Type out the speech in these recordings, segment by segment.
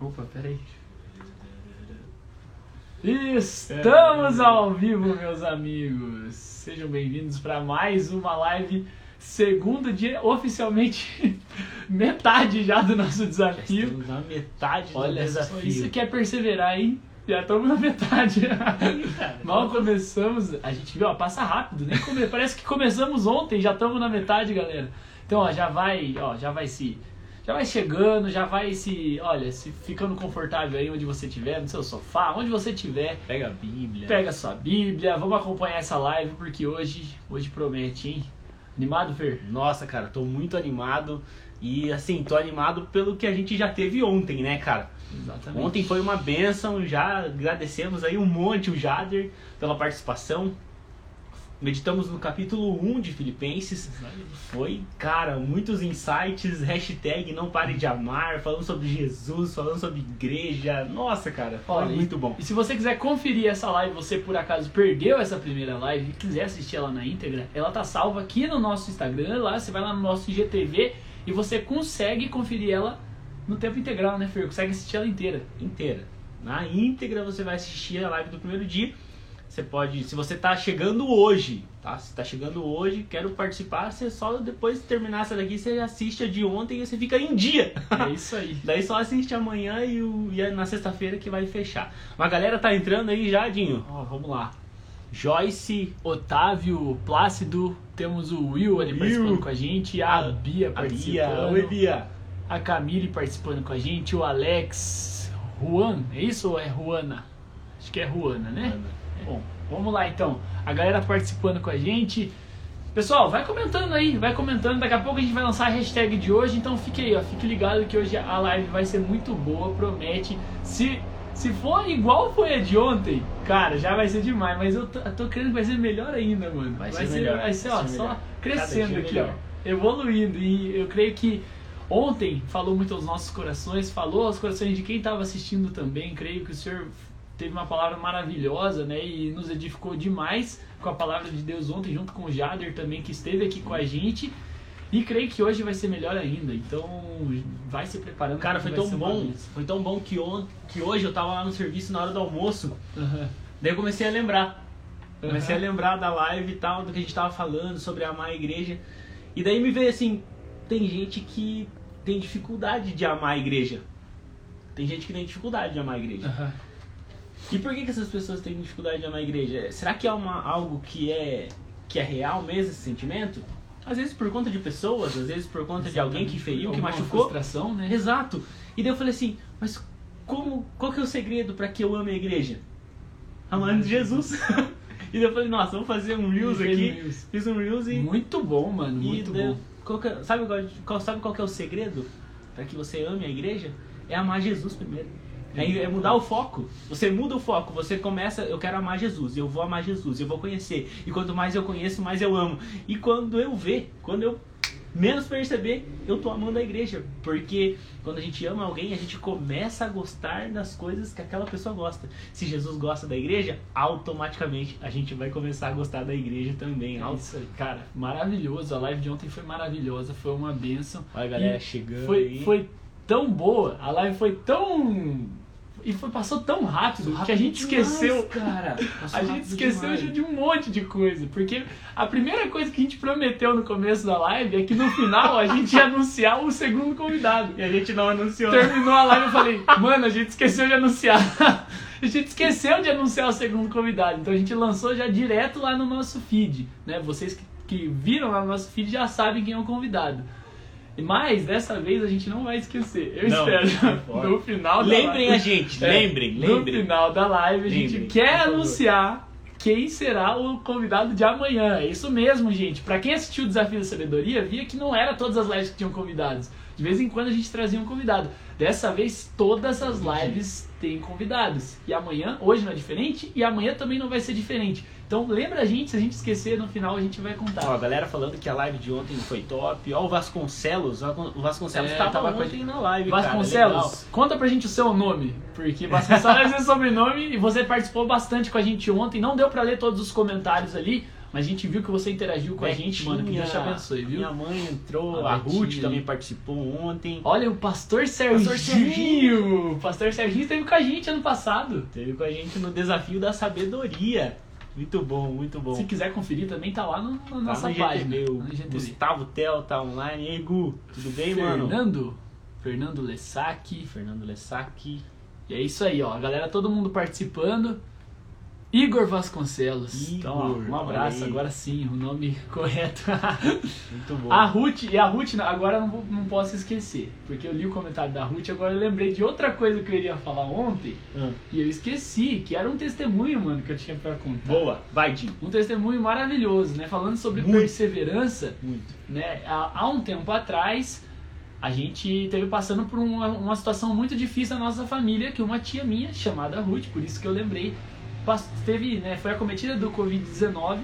Opa, peraí. Estamos ao vivo, meus amigos. Sejam bem-vindos para mais uma live. Segundo dia, oficialmente metade já do nosso desafio. Estamos na metade Olha do desafio. isso que é perseverar, hein? Já estamos na metade. Mal começamos, a gente viu, ó, passa rápido, nem come... parece que começamos ontem, já estamos na metade, galera. Então, ó, já vai, ó, já vai se já vai chegando, já vai se, olha, se ficando confortável aí onde você estiver, no seu sofá, onde você estiver. Pega a Bíblia. Pega sua Bíblia, vamos acompanhar essa live porque hoje, hoje promete, hein? Animado, Fer? Nossa, cara, tô muito animado. E assim, tô animado pelo que a gente já teve ontem, né, cara? Exatamente. Ontem foi uma benção, já agradecemos aí um monte o Jader pela participação. Meditamos no capítulo 1 de Filipenses. Foi, cara, muitos insights, hashtag não pare de amar, falando sobre Jesus, falando sobre igreja. Nossa, cara, foi Olha, muito bom. E se você quiser conferir essa live, você por acaso perdeu essa primeira live e quiser assistir ela na íntegra, ela tá salva aqui no nosso Instagram, lá você vai lá no nosso IGTV e você consegue conferir ela no tempo integral, né, Fer? Consegue assistir ela inteira. inteira. Na íntegra você vai assistir a live do primeiro dia. Você pode, se você tá chegando hoje, tá? Se tá chegando hoje, quero participar, você só depois de terminar essa daqui, você assiste a de ontem e você fica em dia. É isso aí. Daí só assiste amanhã e, o, e é na sexta-feira que vai fechar. Uma galera tá entrando aí já, Dinho. Ó, vamos lá. Joyce, Otávio, Plácido, temos o Will ali Will. participando com a gente, a Bia A Bia. participando, Oi, Bia. a Camille participando com a gente, o Alex, Juan, é isso ou é Juana? Acho que é Juana, né? Bom, vamos lá então. A galera participando com a gente. Pessoal, vai comentando aí, vai comentando. Daqui a pouco a gente vai lançar a hashtag de hoje, então fique aí, ó, fique ligado que hoje a live vai ser muito boa, promete. Se, se for igual foi a de ontem, cara, já vai ser demais. Mas eu tô, eu tô crendo que vai ser melhor ainda, mano. Vai ser melhor, vai ser, ó, vai ser só crescendo aqui, melhor. ó, evoluindo. E eu creio que ontem falou muito aos nossos corações, falou aos corações de quem estava assistindo também. Creio que o Senhor teve uma palavra maravilhosa, né? E nos edificou demais com a palavra de Deus ontem, junto com o Jader também, que esteve aqui com a gente. E creio que hoje vai ser melhor ainda. Então, vai se preparando. Cara, foi tão bom, foi tão bom que, on, que hoje eu tava lá no serviço na hora do almoço. Aham. Daí eu comecei a lembrar. Comecei Aham. a lembrar da live e tal, do que a gente tava falando sobre amar a igreja. E daí me veio assim, tem gente que tem dificuldade de amar a igreja. Tem gente que tem dificuldade de amar a igreja. Aham. E por que, que essas pessoas têm dificuldade de amar a igreja? Será que é uma, algo que é, que é real mesmo esse sentimento? Às vezes por conta de pessoas, às vezes por conta de alguém que feriu, que machucou. frustração, né? Exato. E daí eu falei assim, mas como, qual que é o segredo para que eu ame a igreja? Amando Jesus. e daí eu falei, nossa, vamos fazer um Reels aqui. Reels. Fiz um Reels e... Muito bom, mano. Muito daí- bom. qual é- sabe, qual, qual- sabe qual que é o segredo para que você ame a igreja? É amar Jesus primeiro. É, é mudar o foco. Você muda o foco. Você começa, eu quero amar Jesus. Eu vou amar Jesus. Eu vou conhecer. E quanto mais eu conheço, mais eu amo. E quando eu ver, quando eu menos perceber, eu tô amando a igreja. Porque quando a gente ama alguém, a gente começa a gostar das coisas que aquela pessoa gosta. Se Jesus gosta da igreja, automaticamente a gente vai começar a gostar da igreja também. É isso aí, cara. Maravilhoso. A live de ontem foi maravilhosa. Foi uma benção. Olha a galera E chegando Foi, aí. foi tão boa. A live foi tão. E foi, passou tão rápido, que a gente esqueceu. A gente rápido esqueceu demais. de um monte de coisa. Porque a primeira coisa que a gente prometeu no começo da live é que no final a gente ia anunciar o segundo convidado. E a gente não anunciou. Terminou a live e eu falei, mano, a gente esqueceu de anunciar. A gente esqueceu de anunciar o segundo convidado. Então a gente lançou já direto lá no nosso feed. Né? Vocês que, que viram lá no nosso feed já sabem quem é o convidado. Mas dessa vez a gente não vai esquecer. Eu Não, espero. não. No final da Lembrem live- a gente, É, lembrem, No lembrem. final da live a gente Lembrem, quer anunciar quem será o convidado de amanhã. É isso mesmo, gente. Pra quem assistiu o Desafio da Sabedoria, via que não era todas as lives que tinham convidados. De vez em quando a gente trazia um convidado. Dessa vez, todas as lives têm convidados. E amanhã, hoje não é diferente, e amanhã também não vai ser diferente. Então lembra a gente, se a gente esquecer, no final a gente vai contar. Ó, a galera falando que a live de ontem foi top. Ó, o Vasconcelos. O Vasconcelos É, tava, tava com a ontem na live, cara. Vasconcelos, conta pra gente o seu nome, porque Vasconcelos é seu sobrenome e você participou bastante com a gente ontem. Não deu pra ler todos os comentários ali, Mas a gente viu que você interagiu com a gente, mano. Que Deus te abençoe, viu? Minha mãe entrou, a, A Ruth Betinha. também participou ontem. Olha, o Pastor Serginho. Pastor Serginho. O Pastor Serginho esteve com a gente ano passado. Teve com a gente no desafio da sabedoria. Muito bom, muito bom. Se quiser conferir, também tá lá no, na Tá nossa no página. GTV, o no GTV. Gustavo Tel tá online. E aí, Gu, tudo bem, mano? Fernando. Fernando Lessac. Fernando Lessac. E é isso aí, ó. A galera, todo mundo participando. Igor Vasconcelos. Igor, Então, um abraço, aí. agora sim, o nome correto. Muito bom. a Ruth, e a Ruth, agora eu não, não posso esquecer, porque eu li o comentário da Ruth, agora eu lembrei de outra coisa que eu iria falar ontem, Ah, e eu esqueci, que era um testemunho, mano, que eu tinha pra contar. boa, vai, Dinho. Um testemunho maravilhoso, né? Falando sobre Muito. perseverança, Muito. né? Há, há um tempo atrás, a gente teve passando por uma, uma situação muito difícil na nossa família, que uma tia minha, chamada Ruth, por isso que eu lembrei, teve, né, foi acometida do Covid-19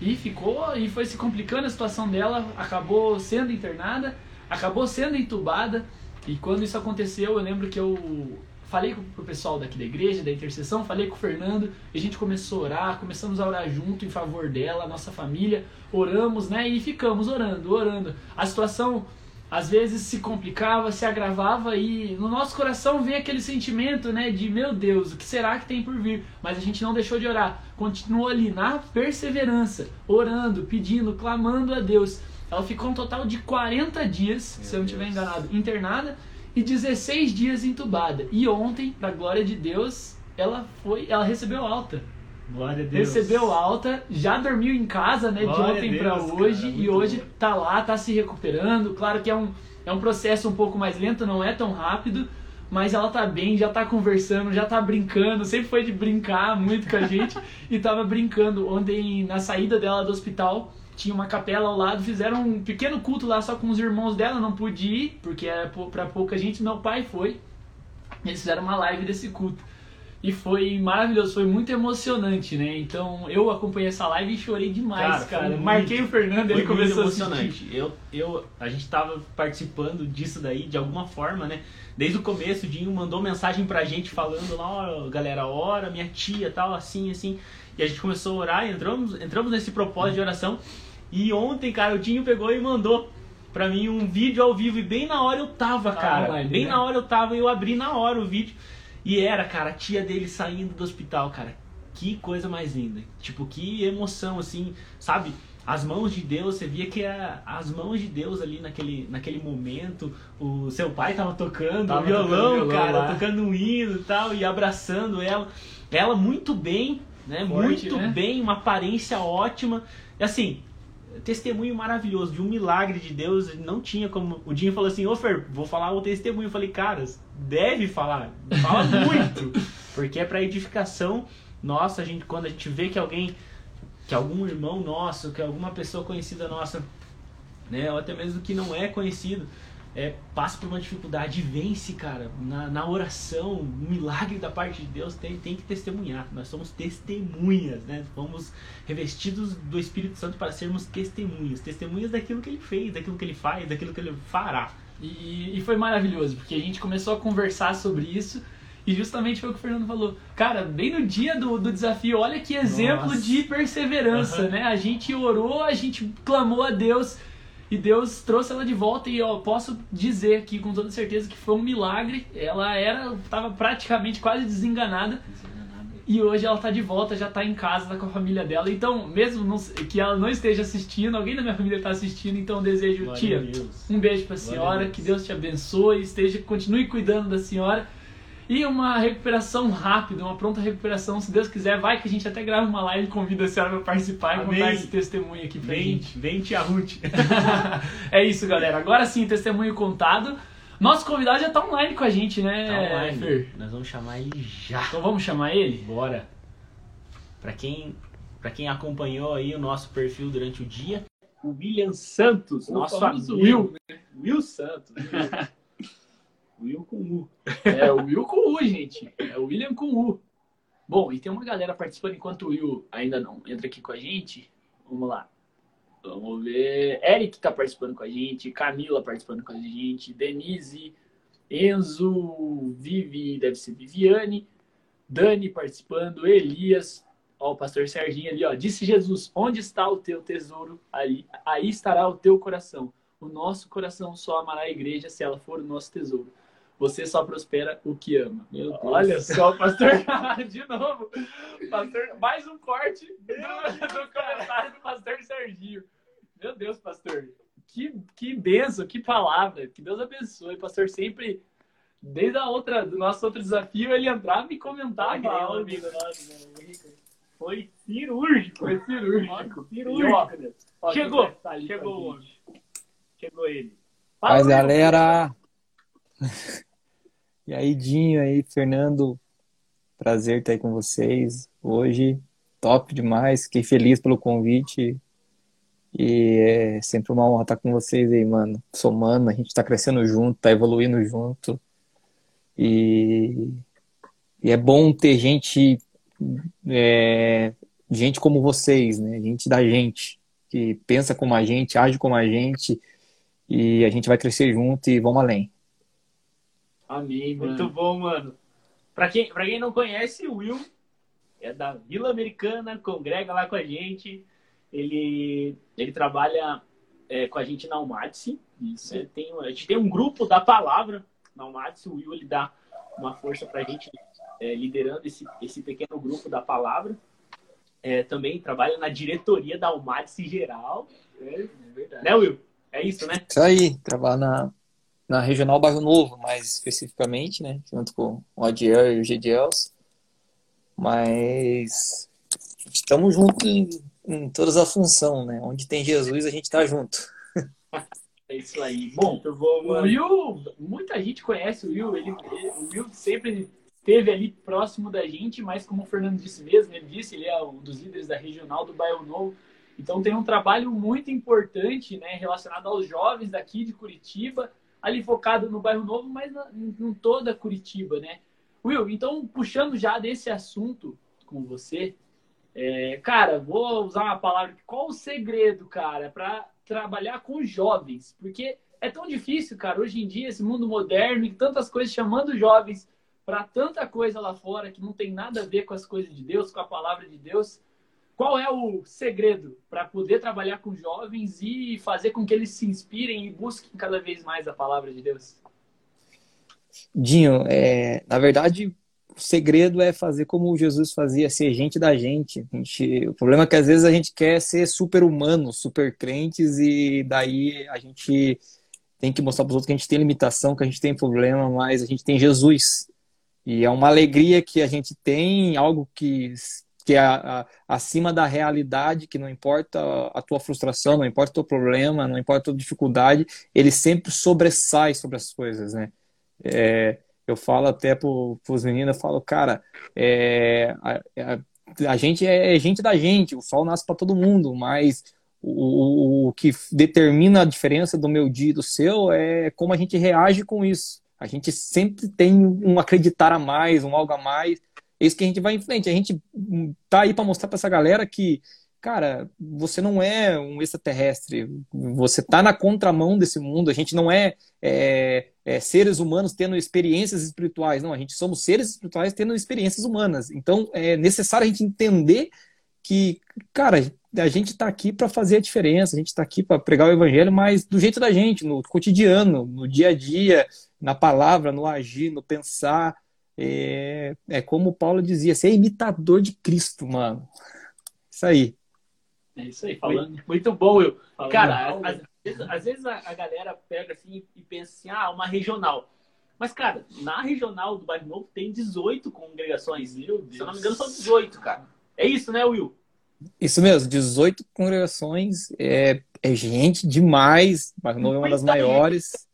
e ficou e foi se complicando a situação dela, acabou sendo internada, acabou sendo entubada e quando isso aconteceu, eu lembro que eu falei com o pessoal daqui da igreja, da intercessão, falei com o Fernando, e a gente começou a orar, começamos a orar junto em favor dela, nossa família, oramos, né, e ficamos orando, orando. A situação às vezes se complicava, se agravava e no nosso coração vem aquele sentimento, né, de meu Deus, o que será que tem por vir? Mas a gente não deixou de orar, continuou ali na perseverança, orando, pedindo, clamando a Deus. Ela ficou um total de 40 dias, Meu se eu não estiver enganado, internada e 16 dias entubada. E ontem, pra glória de Deus, ela foi, ela recebeu alta. Glória a Deus. Recebeu alta, já dormiu em casa, né, de Glória a ontem pra Deus, hoje cara, e hoje bom. tá lá, tá se recuperando. Claro que é um, é um processo um pouco mais lento, não é tão rápido, mas ela tá bem, já tá conversando, já tá brincando, sempre foi de brincar muito com a gente e tava brincando. Ontem, na saída dela do hospital, tinha uma capela ao lado, fizeram um pequeno culto lá só com os irmãos dela, não pude ir, porque era pra pouca gente, meu pai foi. Eles fizeram uma live desse culto. E foi maravilhoso, foi muito emocionante, né? Então eu acompanhei essa live e chorei demais, Cara, cara. muito- Marquei o Fernando, ele muito começou a assistir. emocionante. Eu, eu, a gente tava participando disso daí de alguma forma, né? Desde o começo, o Dinho mandou mensagem pra gente falando lá, ó, galera, ora, minha tia, tal, assim, assim. E a gente começou a orar, entramos, entramos nesse propósito de oração. E ontem, cara, o Dinho pegou e mandou pra mim um vídeo ao vivo. E bem na hora eu tava, Tava cara. online, bem né? na hora eu tava e eu abri na hora o vídeo. E era, cara, a tia dele saindo do hospital, cara. Que coisa mais linda. Tipo, que emoção, assim, sabe? As mãos de Deus, você via que a- as mãos de Deus ali naquele, naquele momento, o seu pai tava tocando Tava violão, tocando violão cara, lá. tocando um hino e tal, e abraçando ela. Ela muito bem, né? Forte, muito né? bem, uma aparência ótima. E assim, testemunho maravilhoso de um milagre de Deus. Não tinha como. O Dinho falou assim: Ô Fer, vou falar o testemunho. Eu falei, caras, deve falar. Fala muito. Porque é pra edificação nossa. A gente, quando a gente vê que alguém, que algum irmão nosso, que alguma pessoa conhecida nossa, né, ou até mesmo que não é conhecido, é, passa por uma dificuldade e vence, cara, na, na oração, um milagre da parte de Deus, tem, tem que testemunhar. Nós somos testemunhas, né? Fomos revestidos do Espírito Santo para sermos testemunhas. Testemunhas daquilo que ele fez, daquilo que ele faz, daquilo que ele fará. E, e foi maravilhoso, porque a gente começou a conversar sobre isso. E justamente foi o que o Fernando falou. Cara, bem no dia do, do desafio, olha que exemplo Nossa. de perseverança, Aham. né? A gente orou, a gente clamou a Deus e Deus trouxe ela de volta. E eu posso dizer aqui com toda certeza que foi um milagre. Ela era, tava praticamente quase desenganada. E hoje ela tá de volta, já tá em casa, tá com a família dela. Então, mesmo não- que ela não esteja assistindo, alguém da minha família tá assistindo, então eu desejo, Glória tia, um beijo pra Glória a senhora, Deus. que Deus te abençoe, esteja, continue cuidando da senhora. E uma recuperação rápida, uma pronta recuperação, se Deus quiser, vai que a gente até grava uma live e convida a senhora pra participar e Amém. contar esse testemunho aqui pra Vem, gente. vem tia Ruth. é isso, galera. Agora sim, testemunho contado. Nosso convidado já tá online com a gente, né, Tá online. Fer? Nós vamos chamar ele já. Então vamos chamar ele? Bora. Pra quem, pra quem acompanhou aí o nosso perfil durante o dia, o William Santos, O nosso amigo. Will Santos. Will com U. É o Will com U, gente. É o William com U. Bom, e tem uma galera participando enquanto o Will ainda não entra aqui com a gente. Vamos lá. Vamos ver. Eric tá participando com a gente, Camila participando com a gente, Denise, Enzo, Vivi, deve ser Viviane, Dani participando, Elias, Ó, o pastor Serginho ali, ó. Disse Jesus: Onde está o teu tesouro? Aí, aí estará o teu coração. O nosso coração só amará a igreja se ela for o nosso tesouro. Você só prospera o que ama. Meu Deus. Olha só, pastor. De novo. Pastor, mais um corte do, do comentário do pastor Serginho. Meu Deus, pastor. Que, que benção, que palavra. Que Deus abençoe. Pastor sempre, desde a outra, do nosso outro desafio, ele entrava e comentava Tá algo. Foi cirúrgico. Foi cirúrgico. Cirúrgico. Ó, Chegou, tá chegou o homem. Chegou ele. Mas Will. galera. E aí, Dinho aí, Fernando. Prazer estar aí com vocês hoje. Top demais. Fiquei feliz pelo convite. E é sempre uma honra estar com vocês aí, mano. Somando, a gente tá crescendo junto, tá evoluindo junto. E, e é bom ter gente, é, gente como vocês, né? Gente da gente, que pensa como a gente, age como a gente. E a gente vai crescer junto e vamos além. Amém, mano. Muito bom, mano. Pra quem, pra quem não conhece, o Will é da Vila Americana, congrega lá com a gente. Ele, ele trabalha é, com a gente na Almaty. Isso. Né? Tem, a gente tem um grupo da palavra na Almaty. O Will ele dá uma força pra gente é, liderando esse, esse pequeno grupo da palavra. É, também trabalha na diretoria da Almaty geral. É, é verdade. Né, Will? É isso, né? Isso aí, trabalhar na, na Regional Bairro Novo, mais especificamente, né? Junto com o Adiel e o Gediels. Mas estamos juntos em, em todas as funções, né? Onde tem Jesus, a gente está junto. É isso aí. Bom, muito bom, O mano. Will, muita gente conhece o Will. Ele, ele- o Will sempre esteve ali próximo da gente, mas como o Fernando disse mesmo, ele disse, ele é um dos líderes da regional do Bairro Novo. Então tem um trabalho muito importante, né, relacionado aos jovens daqui de Curitiba, ali focado no Bairro Novo, mas em toda Curitiba, né? Will, então puxando já desse assunto com você, é, cara, vou usar uma palavra. Qual o segredo, cara, para trabalhar com jovens? Porque é tão difícil, cara, hoje em dia, esse mundo moderno e tantas coisas chamando jovens para tanta coisa lá fora que não tem nada a ver com as coisas de Deus, com a palavra de Deus. Qual é o segredo para poder trabalhar com jovens e fazer com que eles se inspirem e busquem cada vez mais a palavra de Deus? Dinho, é, na verdade, o segredo é fazer como Jesus fazia, ser gente da gente. Gente- O problema é que às vezes a gente quer ser super humano, super crentes, e daí a gente tem que mostrar para os outros que a gente tem limitação, que a gente tem problema, mas a gente tem Jesus. E é uma alegria que a gente tem, algo que, que é a- a- acima da realidade, que não importa a tua frustração, não importa o teu problema, não importa a tua dificuldade, ele sempre sobressai sobre as coisas, né? É, eu falo até para os meninos, eu falo, cara, é, a, a- a gente é gente da gente, o sol nasce para todo mundo, mas o, o que determina a diferença do meu dia e do seu é como a gente reage com isso. A gente sempre tem um acreditar a mais, um algo a mais. É isso que a gente vai em frente. A gente hum, tá aí para mostrar para essa galera que, cara, você não é um extraterrestre. Você tá na contramão desse mundo. A gente não é, é, é, seres humanos tendo experiências espirituais. Não, a gente somos seres espirituais tendo experiências humanas. Então é necessário a gente entender que, cara, a gente está aqui para fazer a diferença, a gente está aqui para pregar o evangelho, mas do jeito da gente, no cotidiano, no dia a dia, na palavra, no agir, no pensar. É, é como o Paulo dizia, ser imitador de Cristo, mano. Isso aí. É isso aí, falando. Muito, muito bom, Will. falando Cara, mal, às, vezes, às vezes a, a galera pega assim e pensa assim, ah, uma regional. Mas, cara, na regional do Bairro Novo tem 18 congregações. Meu Deus. Se eu não me engano, são 18, cara. É isso, né, Will? Isso mesmo, 18 congregações, é, é gente demais. Barra Novo é uma das Muita gente. maiores.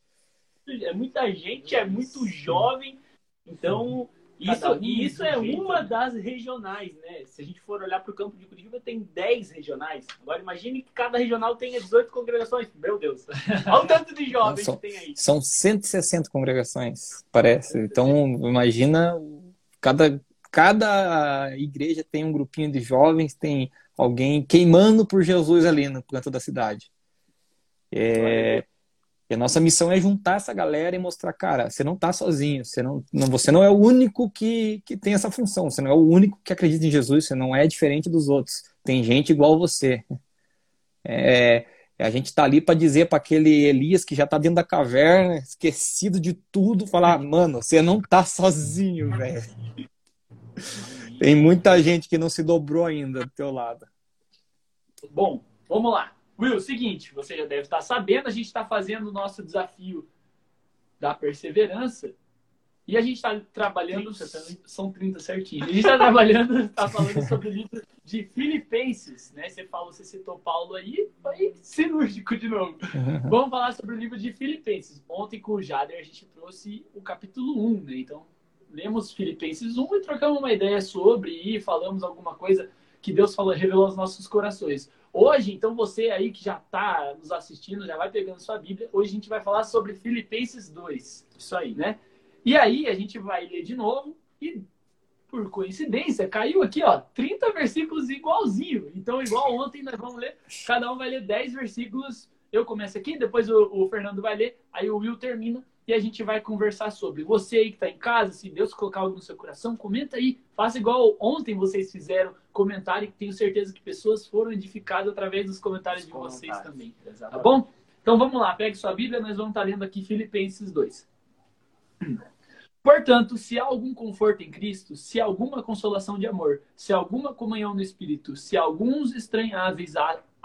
É muita gente, é muito jovem. Então, isso, um e isso é jeito, uma né? das regionais, né? Se a gente for olhar para o campo de Curitiba, tem 10 regionais. Agora, imagine que cada regional tenha 18 congregações. Meu Deus. Olha o tanto de jovens São- que tem aí. São 160 congregações, parece. Então, imagina, cada, cada igreja tem um grupinho de jovens, tem alguém queimando por Jesus ali no canto da cidade. É, E a nossa missão é juntar essa galera e mostrar, cara, você não está sozinho, você não, não, você não é o único que, que tem essa função, você não é o único que acredita em Jesus, você não é diferente dos outros. Tem gente igual você. É, a gente está ali para dizer para aquele Elias que já está dentro da caverna, esquecido de tudo, falar, mano, você não está sozinho, velho. Tem muita gente que não se dobrou ainda do teu lado. Bom, vamos lá. Will, seguinte, você já deve estar sabendo, a gente está fazendo o nosso desafio da perseverança e a gente está trabalhando. 30, são 30 certinho. A gente está trabalhando, está falando sobre o livro de Filipenses, né? Você falou, você citou Paulo aí, foi cirúrgico de novo. Uhum. Vamos falar sobre o livro de Filipenses. Ontem com o Jader a gente trouxe o capítulo 1, né? Então, lemos Filipenses 1 e trocamos uma ideia sobre e falamos alguma coisa que Deus falou, revelou aos nossos corações. Hoje, então, você aí que já está nos assistindo, já vai pegando sua Bíblia. Hoje a gente vai falar sobre Filipenses 2. Isso aí, né? E aí a gente vai ler de novo e, por coincidência, caiu aqui, ó, 30 versículos igualzinho. Então, igual ontem, nós vamos ler, cada um vai ler 10 versículos. Eu começo aqui, depois o, o Fernando vai ler, aí o Will termina e a gente vai conversar sobre. Você aí que está em casa, se Deus colocar algo no seu coração, comenta aí. Faça igual ontem vocês fizeram, comentário, que tenho certeza que pessoas foram edificadas através dos comentários Os de comentários. vocês também. Exatamente. Tá bom? Então vamos lá, pegue sua Bíblia, nós vamos estar lendo aqui Filipenses 2. Portanto, se há algum conforto em Cristo, se há alguma consolação de amor, se há alguma comunhão no Espírito, se há alguns estranháveis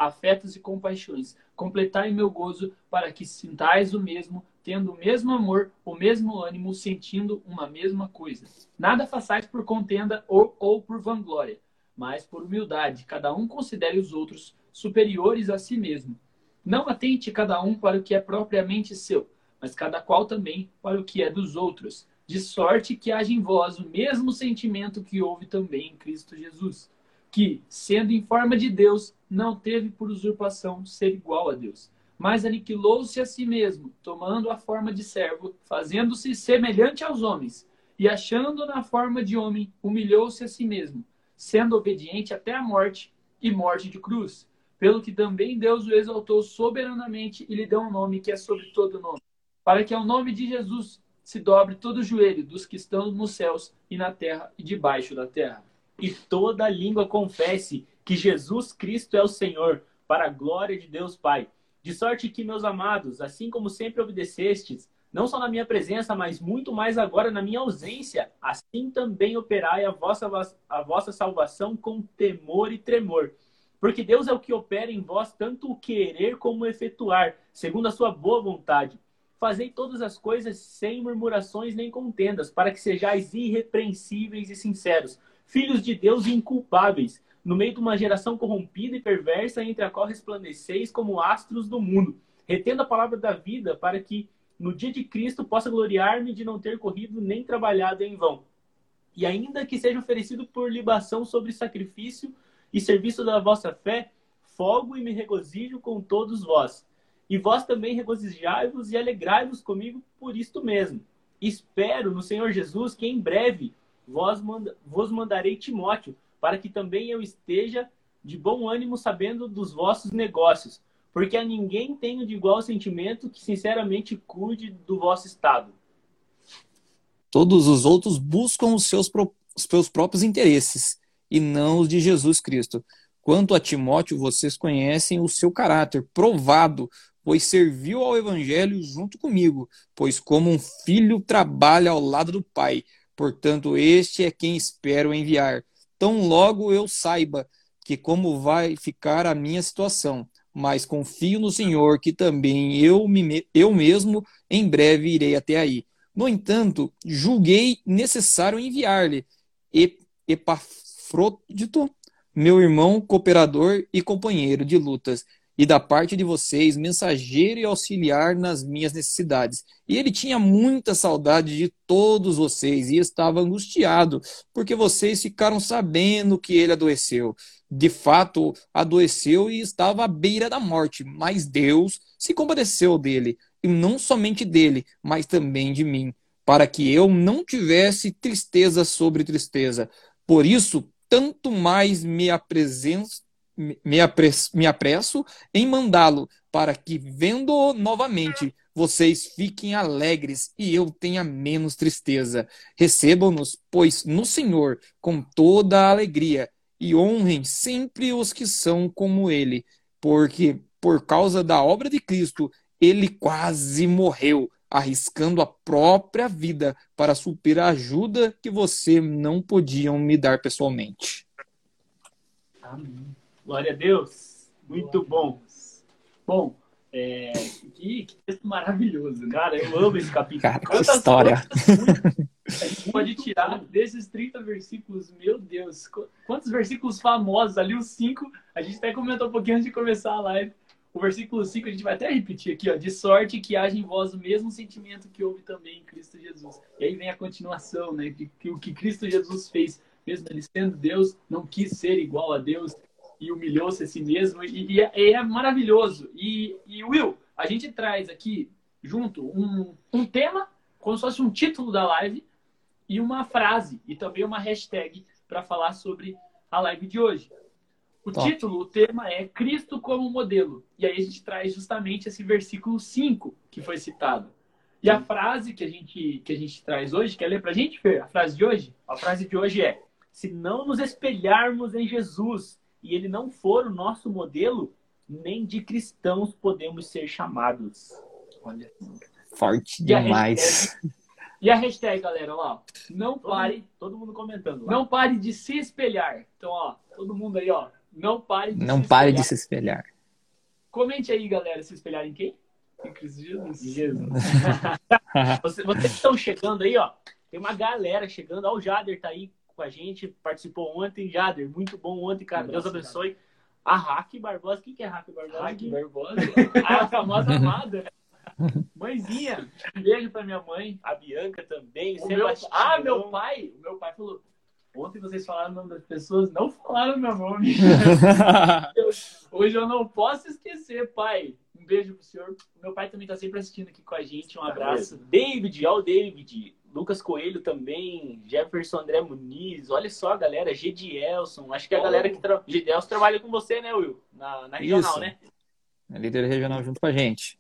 afetos e compaixões, completai meu gozo para que sintais o mesmo, tendo o mesmo amor, o mesmo ânimo, sentindo uma mesma coisa. Nada façais por contenda ou, ou por vanglória, mas por humildade. Cada um considere os outros superiores a si mesmo. Não atente cada um para o que é propriamente seu, mas cada qual também para o que é dos outros. De sorte que haja em vós o mesmo sentimento que houve também em Cristo Jesus que, sendo em forma de Deus, não teve por usurpação ser igual a Deus, mas aniquilou-se a si mesmo, tomando a forma de servo, fazendo-se semelhante aos homens, e achando na forma de homem, humilhou-se a si mesmo, sendo obediente até a morte e morte de cruz. Pelo que também Deus o exaltou soberanamente e lhe deu um nome que é sobre todo nome, para que ao nome de Jesus se dobre todo o joelho dos que estão nos céus e na terra e debaixo da terra e toda língua confesse que Jesus Cristo é o Senhor, para a glória de Deus Pai. De sorte que, meus amados, assim como sempre obedecestes, não só na minha presença, mas muito mais agora na minha ausência, assim também operai a vossa, a vossa salvação com temor e tremor. Porque Deus é o que opera em vós tanto o querer como o efetuar, segundo a sua boa vontade. Fazei todas as coisas sem murmurações nem contendas, para que sejais irrepreensíveis e sinceros, filhos de Deus inculpáveis, no meio de uma geração corrompida e perversa, entre a qual resplandeceis como astros do mundo, retendo a palavra da vida, para que no dia de Cristo possa gloriar-me de não ter corrido nem trabalhado em vão. E ainda que seja oferecido por libação sobre sacrifício e serviço da vossa fé, folgo e me regozijo com todos vós. E vós também regozijai-vos e alegrai-vos comigo por isto mesmo. Espero no Senhor Jesus que em breve vós, manda, vos mandarei Timóteo, para que também eu esteja de bom ânimo sabendo dos vossos negócios, porque a ninguém tenho de igual sentimento que sinceramente cuide do vosso estado. Todos os outros buscam os seus, os seus próprios interesses e não os de Jesus Cristo. Quanto a Timóteo, vocês conhecem o seu caráter provado, pois serviu ao evangelho junto comigo, pois como um filho trabalha ao lado do pai. Portanto, este é quem espero enviar. Tão logo eu saiba que como vai ficar a minha situação, mas confio no Senhor que também eu, me, eu mesmo em breve irei até aí. No entanto, julguei necessário enviar-lhe Epafrodito, meu irmão, cooperador e companheiro de lutas, e da parte de vocês, mensageiro e auxiliar nas minhas necessidades. E ele tinha muita saudade de todos vocês e estava angustiado, porque vocês ficaram sabendo que ele adoeceu. De fato, adoeceu e estava à beira da morte, mas Deus se compadeceu dele, e não somente dele, mas também de mim, para que eu não tivesse tristeza sobre tristeza. Por isso, tanto mais me apresento me, apresso, me apresso em mandá-lo, para que, vendo-o novamente, vocês fiquem alegres e eu tenha menos tristeza. Recebam-nos, pois, no Senhor com toda a alegria e honrem sempre os que são como ele, porque por causa da obra de Cristo, ele quase morreu, arriscando a própria vida para suprir a ajuda que você não podiam me dar pessoalmente. Amém. Glória a Deus. Muito bom. Bom, é, que, que, texto maravilhoso. Cara, eu amo esse capítulo. Cara, que história. a gente pode tirar desses 30 versículos, meu Deus, quantos versículos famosos ali, os cinco, a gente até comentou um pouquinho antes de começar a live. O versículo 5 a gente vai até repetir aqui, ó. De sorte que haja em vós o mesmo sentimento que houve também em Cristo Jesus. E aí vem a continuação, né? Que, que o que Cristo Jesus fez, mesmo ele sendo Deus, não quis ser igual a Deus, e humilhou-se a si mesmo. E, e, é, e é, maravilhoso. E, e, Will, a gente traz aqui junto um, um tema, como se fosse um título da live, e uma frase, e também uma hashtag para falar sobre a live de hoje. O Top. título, o tema é Cristo como modelo. E aí a gente traz justamente esse versículo 5 que foi citado. E a frase que a gente, que a gente traz hoje, quer ler para a gente, Fer? A frase de hoje? A frase de hoje é: Se não nos espelharmos em Jesus, e ele não for o nosso modelo, nem de cristãos podemos ser chamados. Olha. Forte demais. E a hashtag, galera, ó, não pare, todo mundo comentando. Lá. Não pare de se espelhar. Então, ó, todo mundo aí, ó, não pare de Não se pare espelhar. de se espelhar. Comente aí, galera, se espelhar em quem? Em Cristo Jesus. Jesus. vocês, vocês estão chegando aí, ó. Tem uma galera chegando. Ó, o Jader tá aí com a gente, participou ontem, Jader, muito bom ontem, cara. Deus abençoe. A Hack Barbosa, quem que é Hack Barbosa? Hack Barbosa? a famosa amada. Mãezinha, um beijo pra minha mãe. A Bianca também. O meu... Ah, meu pai. O meu pai falou. Ontem vocês falaram o nome das pessoas, não falaram meu nome. Hoje eu não posso esquecer, pai. Um beijo pro senhor. Meu pai também tá sempre assistindo aqui com a gente. Um abraço. David, ó, o David. Lucas Coelho também, Jefferson André Muniz, olha só a galera, Gedielson, acho que é a galera que tra... Gedielson trabalha com você, né, Will? Na, na regional, Isso. né? É líder regional junto com a gente.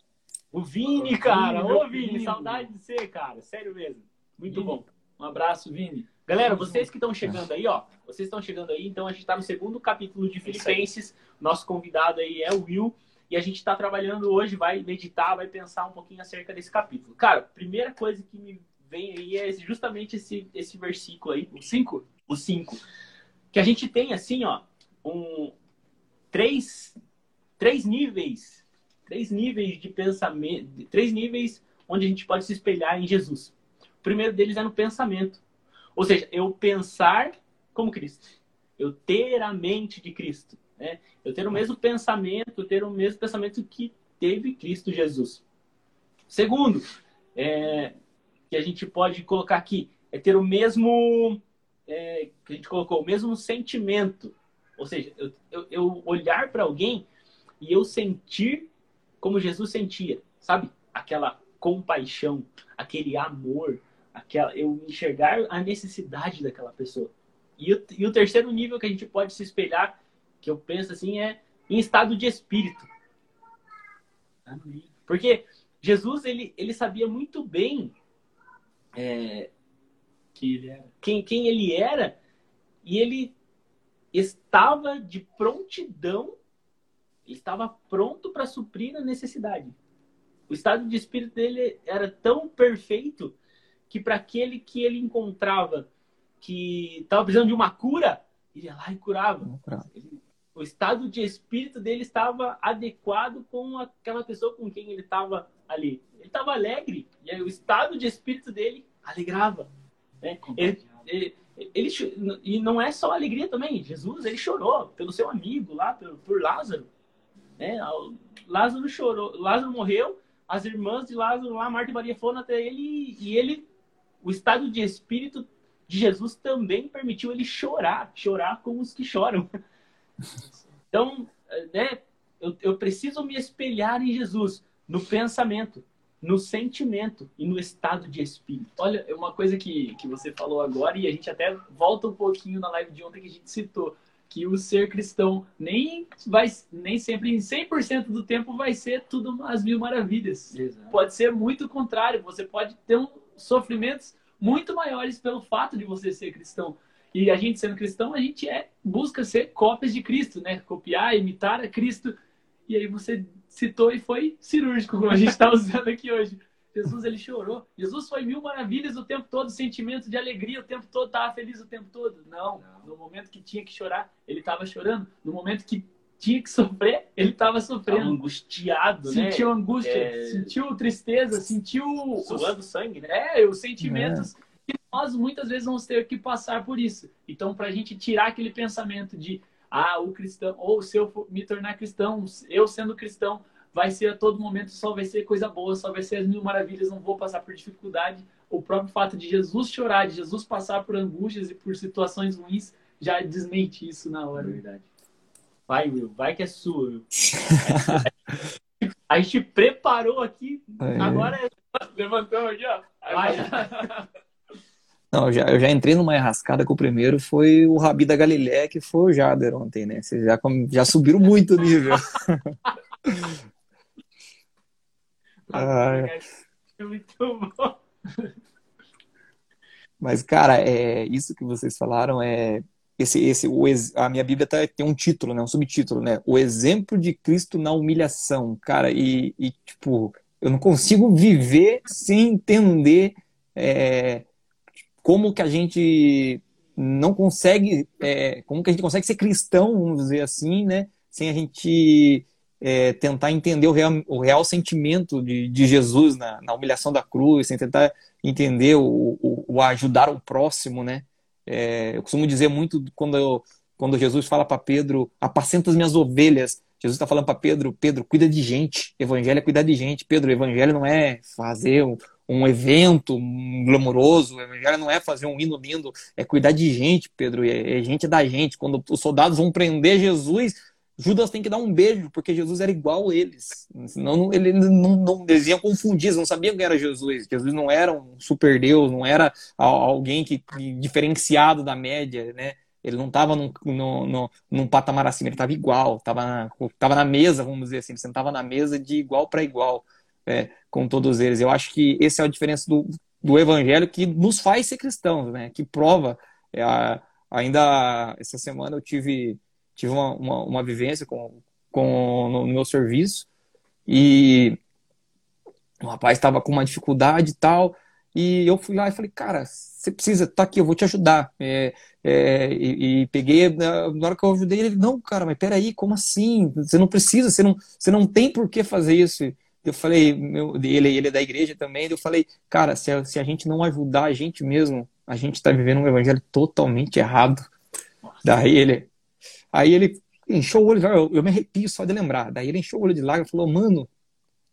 O Vini, cara, ô Vini, Vini, saudade de você, cara, sério mesmo. Muito Vini. bom. Um abraço, Vini. Galera, vocês que estão chegando aí, ó, vocês estão chegando aí, então a gente está no segundo capítulo de Filipenses. Nosso convidado aí é o Will. E a gente está trabalhando hoje, vai meditar, vai pensar um pouquinho acerca desse capítulo. Cara, primeira coisa que me vem aí é justamente esse, esse versículo aí, o 5, o 5. Que a gente tem assim, ó, um, três, três níveis, três níveis de pensamento, três níveis onde a gente pode se espelhar em Jesus. O primeiro deles é no pensamento. Ou seja, eu pensar como Cristo. Eu ter a mente de Cristo. Né? Eu ter o mesmo pensamento, ter o mesmo pensamento que teve Cristo Jesus. Segundo, é, que a gente pode colocar aqui é ter o mesmo é, que a gente colocou, o mesmo sentimento. Ou seja, eu, eu, eu olhar para alguém e eu sentir como Jesus sentia, sabe? Aquela compaixão, aquele amor, aquela, eu enxergar a necessidade daquela pessoa. E o, e o terceiro nível que a gente pode se espelhar, que eu penso assim, é em estado de espírito. Porque Jesus, ele, ele sabia muito bem é, que ele era. Quem, quem ele era, e ele estava de prontidão, estava pronto para suprir a necessidade. O estado de espírito dele era tão perfeito que para aquele que ele encontrava que estava precisando de uma cura, ele ia lá e curava. Ele, o estado de espírito dele estava adequado com aquela pessoa com quem ele estava ali. Ele estava alegre e aí, o estado de espírito dele alegrava. Né? Ele, ele, ele, e não é só alegria também. Jesus ele chorou pelo seu amigo lá, por, por Lázaro. Né? Lázaro chorou, Lázaro morreu. As irmãs de Lázaro lá, Marta e Maria, foram até ele e ele, o estado de espírito de Jesus também permitiu ele chorar, chorar como os que choram. Então, né, eu, eu preciso me espelhar em Jesus no pensamento, no sentimento e no estado de espírito. Olha, é uma coisa que, que você falou agora e a gente até volta um pouquinho na live de ontem que a gente citou. que o ser cristão nem vai nem sempre em 100% do tempo vai ser tudo as mil maravilhas. Exato. Pode ser muito o contrário, você pode ter um, sofrimentos muito maiores pelo fato de você ser cristão. E a gente sendo cristão, a gente é busca ser cópias de Cristo, né? Copiar, imitar a Cristo. E aí você citou e foi cirúrgico, como a gente está usando aqui hoje. Jesus ele chorou. Jesus foi mil maravilhas o tempo todo, sentimento de alegria o tempo todo, estava feliz o tempo todo. Não. Não. No momento que tinha que chorar, ele estava chorando. No momento que tinha que sofrer, ele estava sofrendo. Tava angustiado, sentiu né? Sentiu angústia, é... sentiu tristeza, sentiu. Suando sangue, né? É, os sentimentos. É. E nós muitas vezes vamos ter que passar por isso. Então, para a gente tirar aquele pensamento de, ah, o cristão, ou se eu me tornar cristão, eu sendo cristão, vai ser a todo momento, só vai ser coisa boa, só vai ser as mil maravilhas, não vou passar por dificuldade. O próprio fato de Jesus chorar, de Jesus passar por angústias e por situações ruins, já desmente isso na hora. Verdade. Vai, Will, vai que é sua, Will. a gente preparou aqui, é. agora levantamos aqui, ó. Vai. Não, eu já, eu já entrei numa enrascada que o primeiro foi o Rabi da Galileia, que foi o Jader ontem, né? Vocês já, já subiram muito o nível. ah, é muito bom. Mas, cara, é, isso que vocês falaram é. Esse, esse, o, a minha Bíblia tá, tem um título, né, um subtítulo, né? O exemplo de Cristo na humilhação, cara, e, e tipo, eu não consigo viver sem entender é, como que a gente não consegue, é, como que a gente consegue ser cristão, vamos dizer assim, né? Sem a gente é, tentar entender o real, o real sentimento de, de Jesus na, na, humilhação da cruz, sem tentar entender o, o, o ajudar o próximo, né? É, eu costumo dizer muito quando, eu, quando Jesus fala para Pedro, apacenta as minhas ovelhas. Jesus está falando para Pedro, Pedro, cuida de gente. Evangelho é cuidar de gente. Pedro, evangelho não é fazer um, evento glamouroso, não é fazer um hino lindo, é cuidar de gente, Pedro, é, é gente da gente. Quando os soldados vão prender Jesus, Judas tem que dar um beijo, porque Jesus era igual a eles. Senão ele não, não, eles iam confundir, não sabiam quem era Jesus. Jesus não era um super Deus, não era alguém que, que diferenciado da média, né? Ele não estava num, num, num, patamar acima, ele estava igual, estava na, tava na mesa, vamos dizer assim, ele sentava na mesa de igual para igual é, com todos eles. Eu acho que essa é a diferença do, do evangelho que nos faz ser cristãos, né? Que prova. É, ainda essa semana eu tive tive uma, uma, uma vivência com, com no, no, meu serviço e o rapaz estava com uma dificuldade e tal e eu fui lá e falei cara você precisa tá aqui eu vou te ajudar é, é, e, e, peguei na hora que eu ajudei ele não cara mas peraí como assim você não precisa você não você não tem por que fazer isso eu falei meu, ele ele é da igreja também eu falei cara se a, se a gente não ajudar a gente mesmo a gente está vivendo um evangelho totalmente errado daí ele Aí ele encheu o olho, eu, eu me arrepio só de lembrar. Daí ele encheu o olho de lágrimas e falou, mano,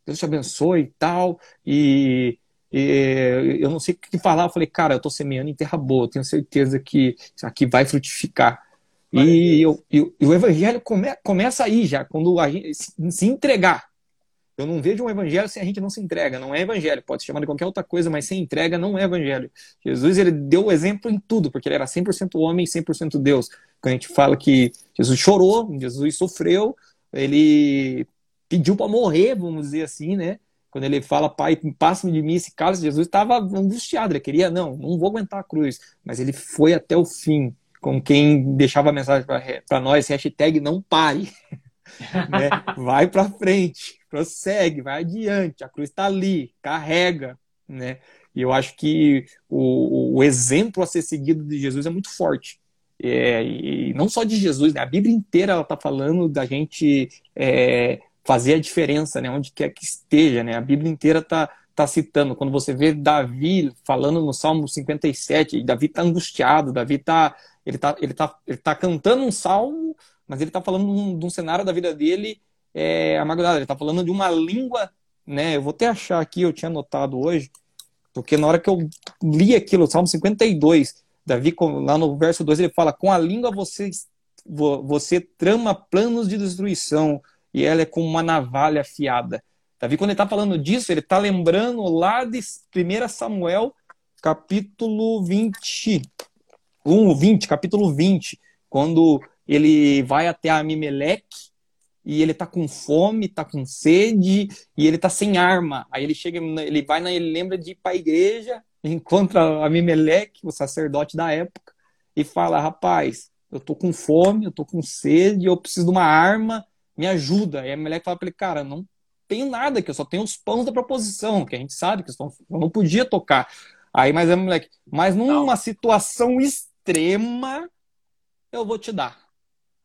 Deus te abençoe e tal. E, e, eu não sei o que falar. Eu falei, cara, eu tô semeando em terra boa, tenho certeza que isso aqui vai frutificar. E, eu, e, e, o evangelho come, começa aí já, quando a gente se, se entregar. Eu não vejo um evangelho se a gente não se entrega. Não é evangelho. Pode se chamar de qualquer outra coisa, mas sem entrega não é evangelho. Jesus ele deu exemplo em tudo, porque ele era 100% homem e 100% Deus. Quando a gente fala que Jesus chorou, Jesus sofreu, ele pediu para morrer, vamos dizer assim, né? Quando ele fala, pai, passa-me de mim esse cálice, Jesus estava angustiado, ele queria, não, não vou aguentar a cruz. Mas ele foi até o fim, com quem deixava a mensagem para nós, hashtag não pare. né? Vai para frente, prossegue, vai adiante, a cruz está ali, carrega, né? E eu acho que o, o exemplo a ser seguido de Jesus é muito forte. É, e não só de Jesus, né? a Bíblia inteira ela está falando da gente é, fazer a diferença, né? onde quer que esteja. Né? A Bíblia inteira está tá citando. Quando você vê Davi falando no Salmo 57, Davi está angustiado, Davi está ele tá, ele tá, ele tá cantando um salmo, mas ele está falando de um, de um, cenário da vida dele é, amargurado. Ele está falando de uma língua, né? Eu vou até achar aqui, eu tinha anotado hoje, porque na hora que eu li aquilo, Salmo 52, Davi, lá no verso 2, ele fala: Com a língua você, você trama planos de destruição, e ela é como uma navalha afiada. Davi, quando ele está falando disso, ele está lembrando lá de 1 Samuel, capítulo 20. 1, 20, capítulo 20, quando ele vai até Amimeleque e ele tá com fome, tá com sede e ele tá sem arma. Aí ele chega, ele vai, ele lembra de ir para a igreja, encontra Amimeleque, o sacerdote da época, e fala: "Rapaz, eu tô com fome, eu tô com sede, eu preciso de uma arma, me ajuda". E a Amimeleque fala para ele: "Cara, não tenho nada aqui, eu só tenho os pães da proposição, que a gente sabe que eu não podia tocar". Aí, mas moleque, mas numa não. situação extrema, eu vou te dar.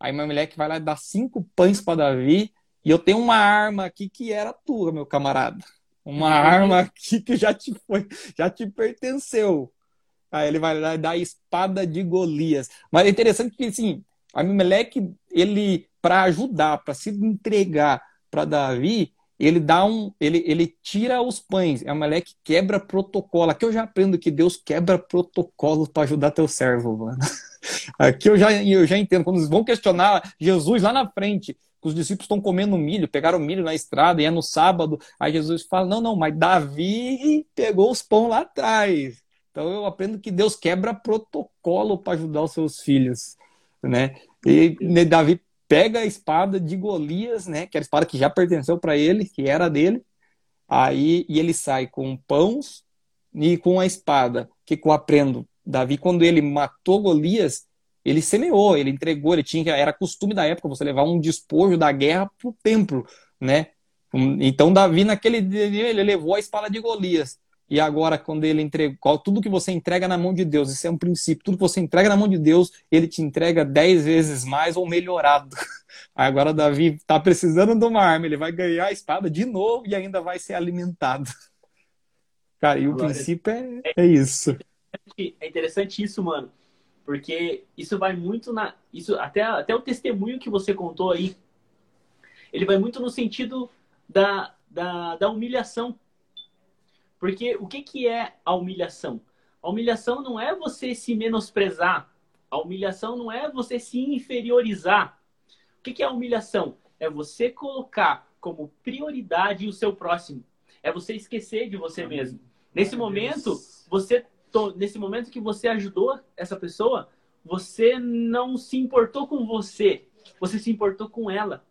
Aí meu moleque vai lá e dá cinco pães para Davi. E eu tenho uma arma aqui que era tua, meu camarada. Uma uhum. arma aqui que já te foi, já te pertenceu. Aí ele vai lá e dá a espada de Golias. Mas é interessante que, assim, Abimeleque, ele, para ajudar, para se entregar para Davi, ele dá um, ele, ele tira os pães. É moleque quebra protocolo. Aqui eu já aprendo que Deus quebra protocolo para ajudar teu servo, mano. Aqui eu já, eu já entendo. Quando eles vão questionar Jesus lá na frente, que os discípulos estão comendo milho, pegaram milho na estrada e é no sábado. Aí Jesus fala: Não, não, mas Davi pegou os pão lá atrás. Então eu aprendo que Deus quebra protocolo para ajudar os seus filhos, né? E né, Davi pega a espada de Golias, né? Que era a espada que já pertenceu para ele, que era dele. Aí e ele sai com pães e com a espada. O que, que eu aprendo? Davi, quando ele matou Golias, ele semeou, ele entregou, ele tinha, era costume da época você levar um despojo da guerra para o templo, né? Então Davi naquele dia ele levou a espada de Golias. E agora quando ele entregou, tudo que você entrega na mão de Deus, isso é um princípio, tudo que você entrega na mão de Deus, ele te entrega dez vezes mais ou melhorado. Agora Davi está precisando de uma arma, ele vai ganhar a espada de novo e ainda vai ser alimentado. Cara, e o Glória. princípio é, é isso é interessante isso, mano. Porque isso vai muito na. Isso, até, até o testemunho que você contou aí, ele vai muito no sentido da, da, da humilhação. Porque o que, que é a humilhação? A humilhação não é você se menosprezar. A humilhação não é você se inferiorizar. O que, que é a humilhação? É você colocar como prioridade o seu próximo. É você esquecer de você mesmo. Nesse momento, você nesse momento que você ajudou essa pessoa, você não se importou com você, você se importou com ela.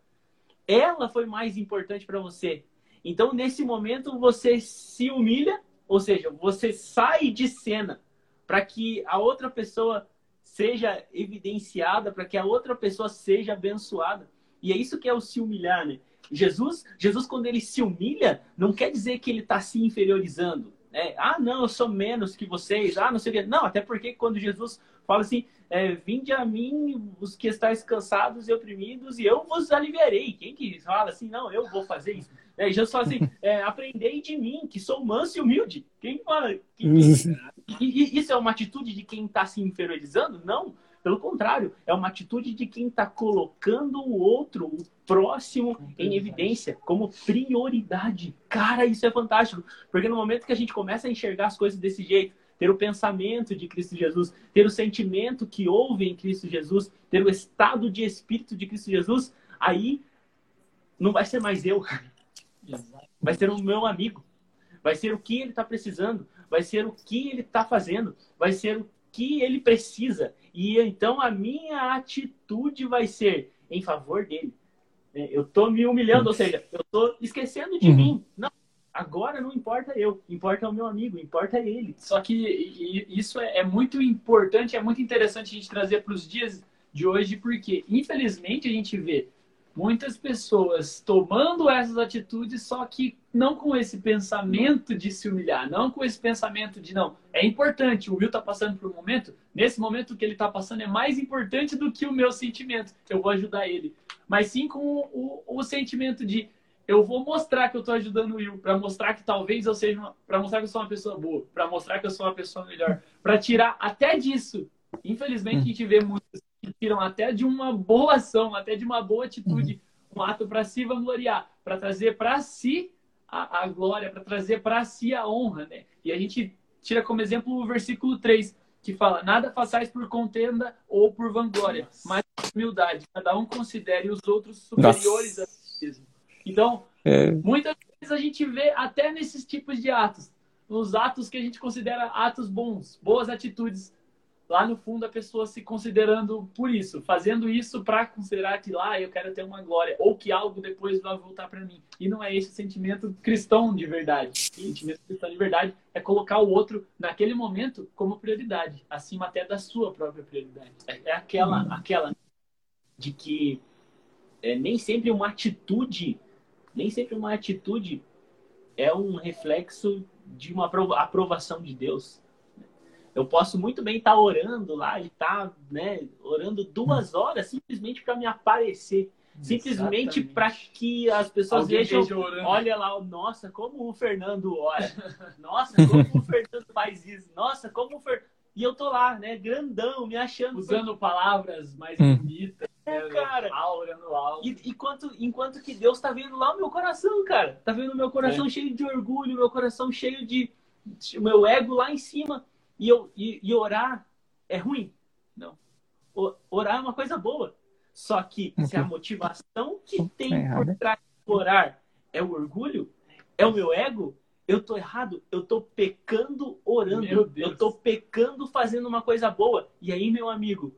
Ela foi mais importante para você. Então, nesse momento, você se humilha, ou seja, você sai de cena para que a outra pessoa seja evidenciada, para que a outra pessoa seja abençoada. E é isso que é o se humilhar, né? Jesus, Jesus quando ele se humilha, não quer dizer que ele está se inferiorizando. É, ah, não, eu sou menos que vocês. Ah, não sei o quê. Não, até porque quando Jesus fala assim, é, vinde a mim os que estáis cansados e oprimidos e eu vos aliviarei. Quem que fala assim, não, eu vou fazer isso? É, Jesus fala assim, é, aprendei de mim, que sou manso e humilde. Quem fala? Quem, isso é uma atitude de quem está se inferiorizando? Não. Pelo contrário, é uma atitude de quem está colocando o outro, o próximo, em evidência, como prioridade. Cara, isso é fantástico. Porque no momento que a gente começa a enxergar as coisas desse jeito, ter o pensamento de Cristo Jesus, ter o sentimento que houve em Cristo Jesus, ter o estado de espírito de Cristo Jesus, aí não vai ser mais eu. Vai ser o meu amigo. Vai ser o que ele está precisando. Vai ser o que ele está fazendo. Vai ser o que ele precisa. E então a minha atitude vai ser em favor dele. É, eu estou me humilhando, ou seja, eu estou esquecendo de uhum. mim. Não, agora não importa eu, importa o meu amigo, importa ele. Só que isso é, é muito importante, é muito interessante a gente trazer para os dias de hoje, porque infelizmente a gente vê muitas pessoas tomando essas atitudes, só que não com esse pensamento de se humilhar, não com esse pensamento de não, é importante, o Will está passando por um momento, nesse momento que ele está passando é mais importante do que o meu sentimento, eu vou ajudar ele. Mas sim com o, o, o sentimento de eu vou mostrar que eu estou ajudando o Will, para mostrar que talvez eu seja, para mostrar que eu sou uma pessoa boa, para mostrar que eu sou uma pessoa melhor, para tirar até disso. Infelizmente a gente vê muitos que tiram até de uma boa ação, até de uma boa atitude, um ato para se vangloriar, para trazer para si a, a glória, para trazer para si a honra, né? E a gente tira como exemplo o versículo 3, que fala: Nada façais por contenda ou por vanglória, mas por humildade. Cada um considere os outros superiores Nossa. a si mesmo. Então, é... muitas vezes a gente vê até nesses tipos de atos, nos atos que a gente considera atos bons, boas atitudes, lá no fundo a pessoa se considerando por isso, fazendo isso para considerar que lá ah, eu quero ter uma glória ou que algo depois vai voltar para mim. E não é esse o sentimento cristão de verdade. O sentimento cristão de verdade é colocar o outro naquele momento como prioridade, acima até da sua própria prioridade. É, é aquela, hum. aquela de que é, nem sempre uma atitude, nem sempre uma atitude é um reflexo de uma aprovação de Deus eu posso muito bem estar tá orando lá e estar, tá, né, orando duas horas simplesmente para me aparecer. Simplesmente para que as pessoas Alguém vejam, olha lá, nossa, como o Fernando ora. Nossa, como o Fernando faz isso. Nossa, como o Fer... E eu tô lá, né, grandão, me achando. Usando palavras mais hum. bonitas. É, cara. Aura no alto. E, enquanto, enquanto que Deus tá vendo lá o meu coração, cara. Tá vendo o meu coração é. cheio de orgulho, meu coração cheio de. O meu ego lá em cima. E, eu, e, e orar é ruim? Não. O, orar é uma coisa boa. Só que se a motivação que tem é por trás de orar é o orgulho, é o meu ego, eu tô errado, eu tô pecando orando, eu tô pecando fazendo uma coisa boa. E aí, meu amigo,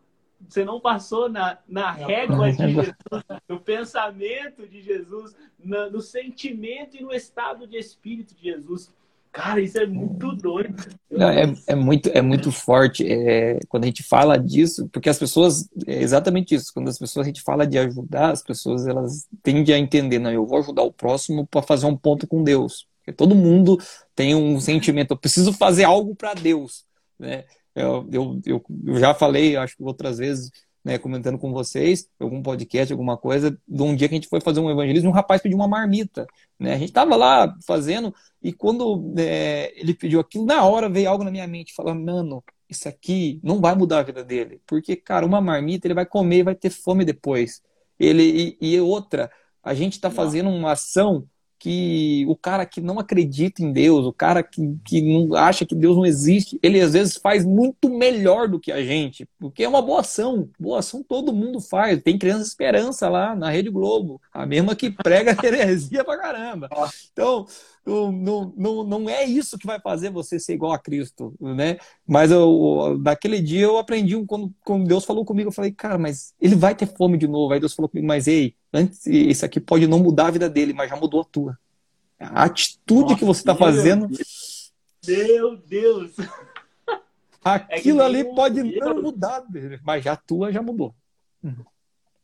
você não passou na, na régua de Jesus, no pensamento de Jesus, na, no sentimento e no estado de espírito de Jesus. Cara, isso é muito doido. Não, é, é, muito, é muito forte é, quando a gente fala disso, porque as pessoas, é exatamente isso, quando as pessoas, a gente fala de ajudar, as pessoas elas tendem a entender, não, eu vou ajudar o próximo para fazer um ponto com Deus. Porque todo mundo tem um sentimento, eu preciso fazer algo para Deus. Né? Eu, eu, eu, eu já falei, acho que outras vezes, né, comentando com vocês, algum podcast, alguma coisa, de um dia que a gente foi fazer um evangelismo, um rapaz pediu uma marmita. Né? A gente estava lá fazendo, e quando é, ele pediu aquilo, na hora veio algo na minha mente, falando, mano, isso aqui não vai mudar a vida dele. Porque, cara, uma marmita ele vai comer e vai ter fome depois. Ele, e, e outra, a gente está fazendo uma ação que o cara que não acredita em Deus, o cara que, que não acha que Deus não existe, ele às vezes faz muito melhor do que a gente, porque é uma boa ação. Boa ação todo mundo faz. Tem Criança Esperança lá na Rede Globo, a mesma que prega heresia pra caramba. Então, não, não, não é isso que vai fazer você ser igual a Cristo, né? Mas eu, naquele dia eu aprendi, quando, quando Deus falou comigo, eu falei, cara, mas ele vai ter fome de novo. Aí Deus falou comigo, mas ei, antes, isso aqui pode não mudar a vida dele, mas já mudou a tua. A atitude Nossa, que você está fazendo. Meu Deus! Aquilo é ali pode Deus. não mudar, mas já a tua já mudou.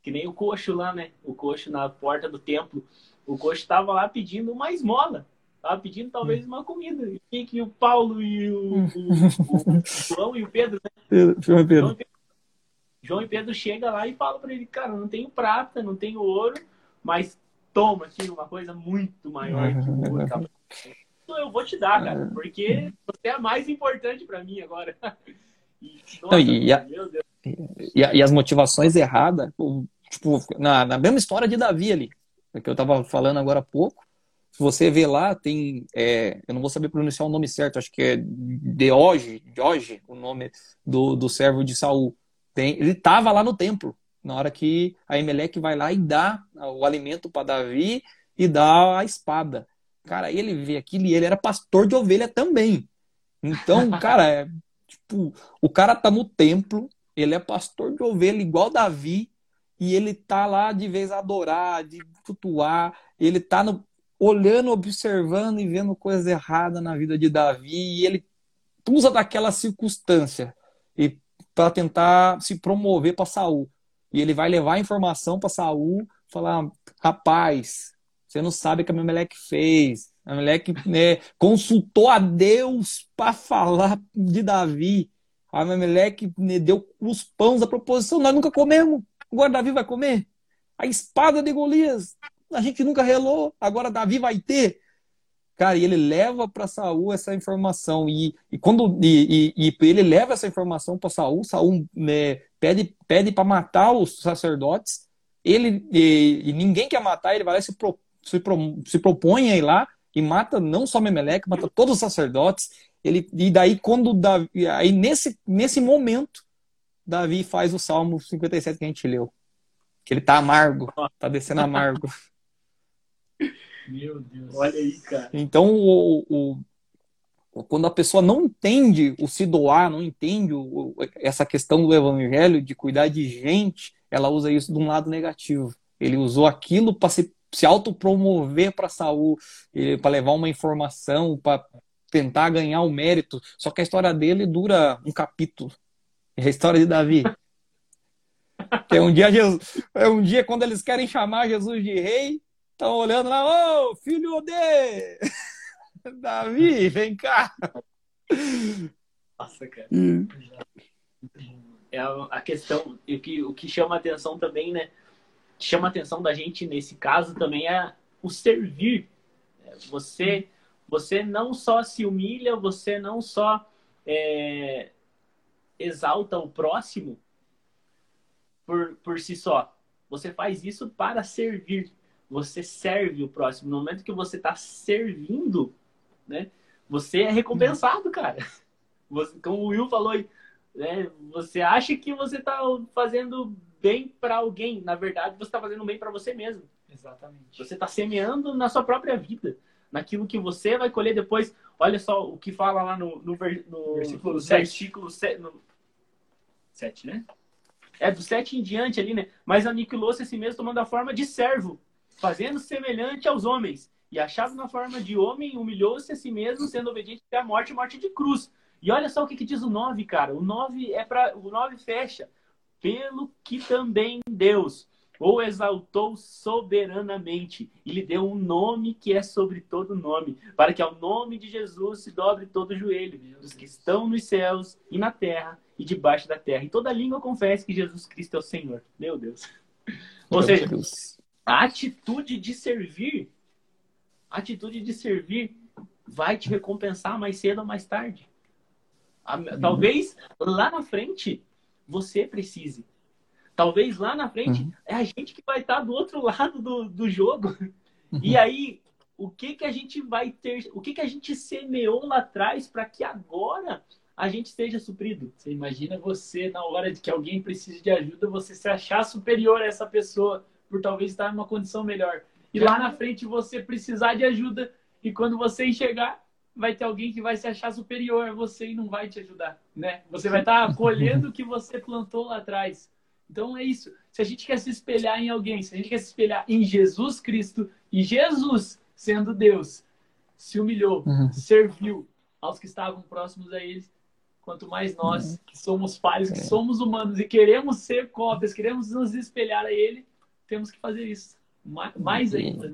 Que nem o coxo lá, né? O coxo na porta do templo. O coxo estava lá pedindo uma esmola. Tava pedindo talvez uma comida. E que o Paulo e o, o, o, João e o Pedro, né? Pedro, João e Pedro. João e Pedro chega lá e fala para ele, cara, não tenho prata, não tenho ouro, mas toma aqui uma coisa muito maior que o ouro. Tá? Então eu vou te dar, cara, porque você é a mais importante para mim agora. E, nossa, não, e, a, e, a, e, as motivações erradas, tipo, na, na mesma história de Davi ali, que eu tava falando agora há pouco, se você vê lá, tem. É, eu não vou saber pronunciar o nome certo, acho que é Deoge, Deoge o nome do, do servo de Saul. Tem, ele estava lá no templo, na hora que a Emelec vai lá e dá o alimento para Davi e dá a espada. Cara, ele vê aquilo e ele era pastor de ovelha também. Então, cara, é, tipo, o cara tá no templo, ele é pastor de ovelha igual Davi, e ele tá lá de vez a adorar, de flutuar, ele tá no, olhando, observando e vendo coisas erradas na vida de Davi, e ele usa daquela circunstância e para tentar se promover para Saul. E ele vai levar a informação para Saul, falar: "Rapaz, você não sabe o que a Meleque fez. A Meleque né, consultou a Deus para falar de Davi. A Meleque né, deu os pães da proposição, nós nunca comemos. Agora Davi vai comer. A espada de Golias a gente nunca relou, agora Davi vai ter. Cara, e ele leva para Saul essa informação e, e quando e, e, e ele leva essa informação para Saul, Saul né, pede pede para matar os sacerdotes. Ele e, e, ninguém quer matar, ele vai lá e se, pro, se, pro, se propõe a ir lá e mata não só Memeleque, mata todos os sacerdotes. Ele e daí quando Davi, aí nesse nesse momento Davi faz o Salmo 57 que a gente leu. Que ele tá amargo, tá descendo amargo. Meu Deus. Olha aí, cara. Então, o, o, quando a pessoa não entende o se doar, não entende o, essa questão do evangelho, de cuidar de gente, ela usa isso de um lado negativo. Ele usou aquilo para se, se autopromover para a saúde, para levar uma informação, para tentar ganhar o mérito. Só que a história dele dura um capítulo. É a história de Davi. Que é um dia Jesus, é um dia quando eles querem chamar Jesus de rei, estão olhando lá, ô, oh, filho de Davi, vem cá. Nossa, cara. É a questão, o que, o que chama a atenção também, né? Chama a atenção da gente nesse caso também é o servir. É, você, você não só se humilha, você não só é, exalta o próximo por, por si só. Você faz isso para servir. Você serve o próximo. No momento que você está servindo, né? Você é recompensado, cara. Você, como o Will falou aí, né? Você acha que você está fazendo bem para alguém. Na verdade, você está fazendo bem para você mesmo. Exatamente. Você está semeando na sua própria vida. Naquilo que você vai colher depois. Olha só o que fala lá no, no, no versículo, no 7. versículo 7, no... 7, né? É do 7 em diante ali, né? Mas aniquilou-se a si mesmo tomando a forma de servo, fazendo semelhante aos homens. E achado na forma de homem, humilhou-se a si mesmo, sendo obediente até a morte, morte de cruz. E olha só o que, que diz o 9, cara. O 9 é para o 9 fecha. Pelo que também Deus o exaltou soberanamente e lhe deu um nome que é sobre todo nome, para que ao nome de Jesus se dobre todo o joelho dos que estão nos céus e na terra e debaixo da terra. E toda língua confesse que Jesus Cristo é o Senhor. Meu Deus. Ou seja, a atitude de servir, a atitude de servir vai te recompensar mais cedo ou mais tarde. Uhum. Talvez lá na frente você precise. Talvez lá na frente uhum. é a gente que vai estar do outro lado do, do jogo. Uhum. E aí, o que que a gente vai ter, o que que a gente semeou lá atrás para que agora a gente seja suprido? Você imagina você, na hora de que alguém precise de ajuda, você se achar superior a essa pessoa por talvez estar em uma condição melhor. E lá na frente você precisar de ajuda e quando você enxergar, vai ter alguém que vai se achar superior a você e não vai te ajudar, né? Você vai estar colhendo o que você plantou lá atrás. Então é isso. Se a gente quer se espelhar em alguém, se a gente quer se espelhar em Jesus Cristo e Jesus sendo Deus, se humilhou, uhum. serviu aos que estavam próximos a ele, quanto mais nós, uhum. que somos falhos, que é. somos humanos e queremos ser cópias, queremos nos espelhar a ele, temos que fazer isso. Mais ainda.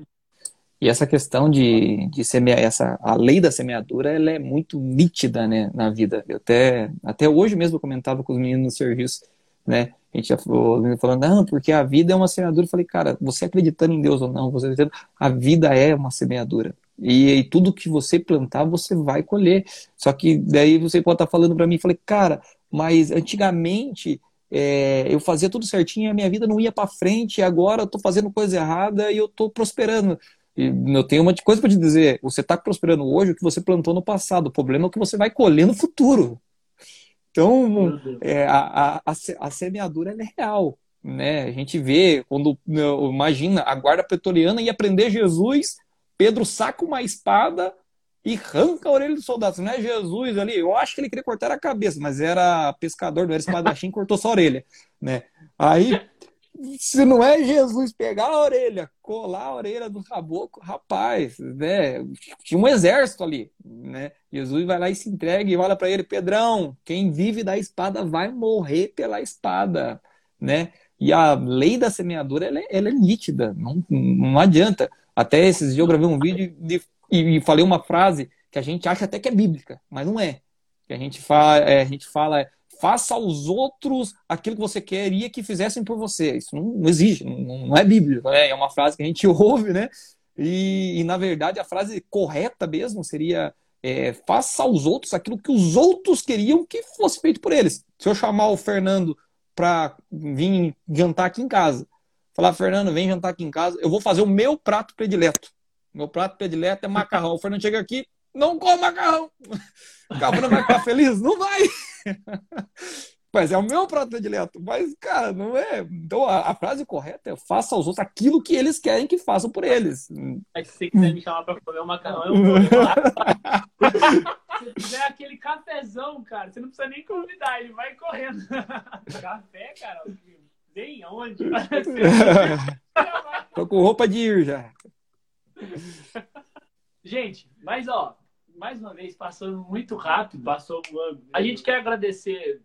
E essa questão de, de semear, essa, a lei da semeadura, ela é muito nítida, né, na vida. Eu até, até hoje mesmo eu comentava com os meninos no serviço, né, a gente já falou, falando, não, porque a vida é uma semeadura. Eu falei, cara, você acreditando em Deus ou não, você acreditando, a vida é uma semeadura. E, e, tudo que você plantar, você vai colher. Só que daí você pode estar falando para mim, falei, cara, mas antigamente é, eu fazia tudo certinho, a minha vida não ia para frente, agora eu tô fazendo coisa errada e eu tô prosperando. E eu tenho uma coisa para te dizer: você está prosperando hoje o que você plantou no passado. O problema é o que você vai colher no futuro. Então, é, a, a, a, semeadura é real. Né? A gente vê, quando imagina a guarda pretoriana ia prender Jesus, Pedro saca uma espada e arranca a orelha do soldado. Não é Jesus ali, eu acho que ele queria cortar a cabeça, mas era pescador, não era espadachim, cortou só a orelha. Né? Aí se não é Jesus pegar a orelha, colar a orelha do caboclo, rapaz, né? Tinha um exército ali, né? Jesus vai lá e se entrega e olha para ele, Pedrão, quem vive da espada vai morrer pela espada, né? E a lei da semeadura, ela é, ela é nítida, não, não adianta. Até esses dias eu gravei um vídeo de, e, e falei uma frase que a gente acha até que é bíblica, mas não é. Que a gente fala, é, a gente fala faça aos outros aquilo que você queria que fizessem por você. Isso não, não existe, não, não, é bíblico, né? é uma frase que a gente ouve, né? E, e na verdade a frase correta mesmo seria é, faça aos outros aquilo que os outros queriam que fosse feito por eles. Se eu chamar o Fernando para vir jantar aqui em casa, falar, Fernando, vem jantar aqui em casa, eu vou fazer o meu prato predileto. Meu prato predileto é macarrão. O Fernando chega aqui, não come macarrão. O Cabana vai ficar feliz? Não vai. Mas é o meu prato predileto. Mas, cara, não é. Então a, a, frase correta é faça aos outros aquilo que eles querem que façam por eles. É que se você quiser me chamar pra comer um macarrão, eu vou. Se tiver aquele cafezão, cara, você não precisa nem convidar, ele vai correndo. Café, cara? Vem, aonde? Tô com roupa de ir já. Gente, mas ó, mais uma vez, passando muito rápido. Passou voando. A gente quer agradecer,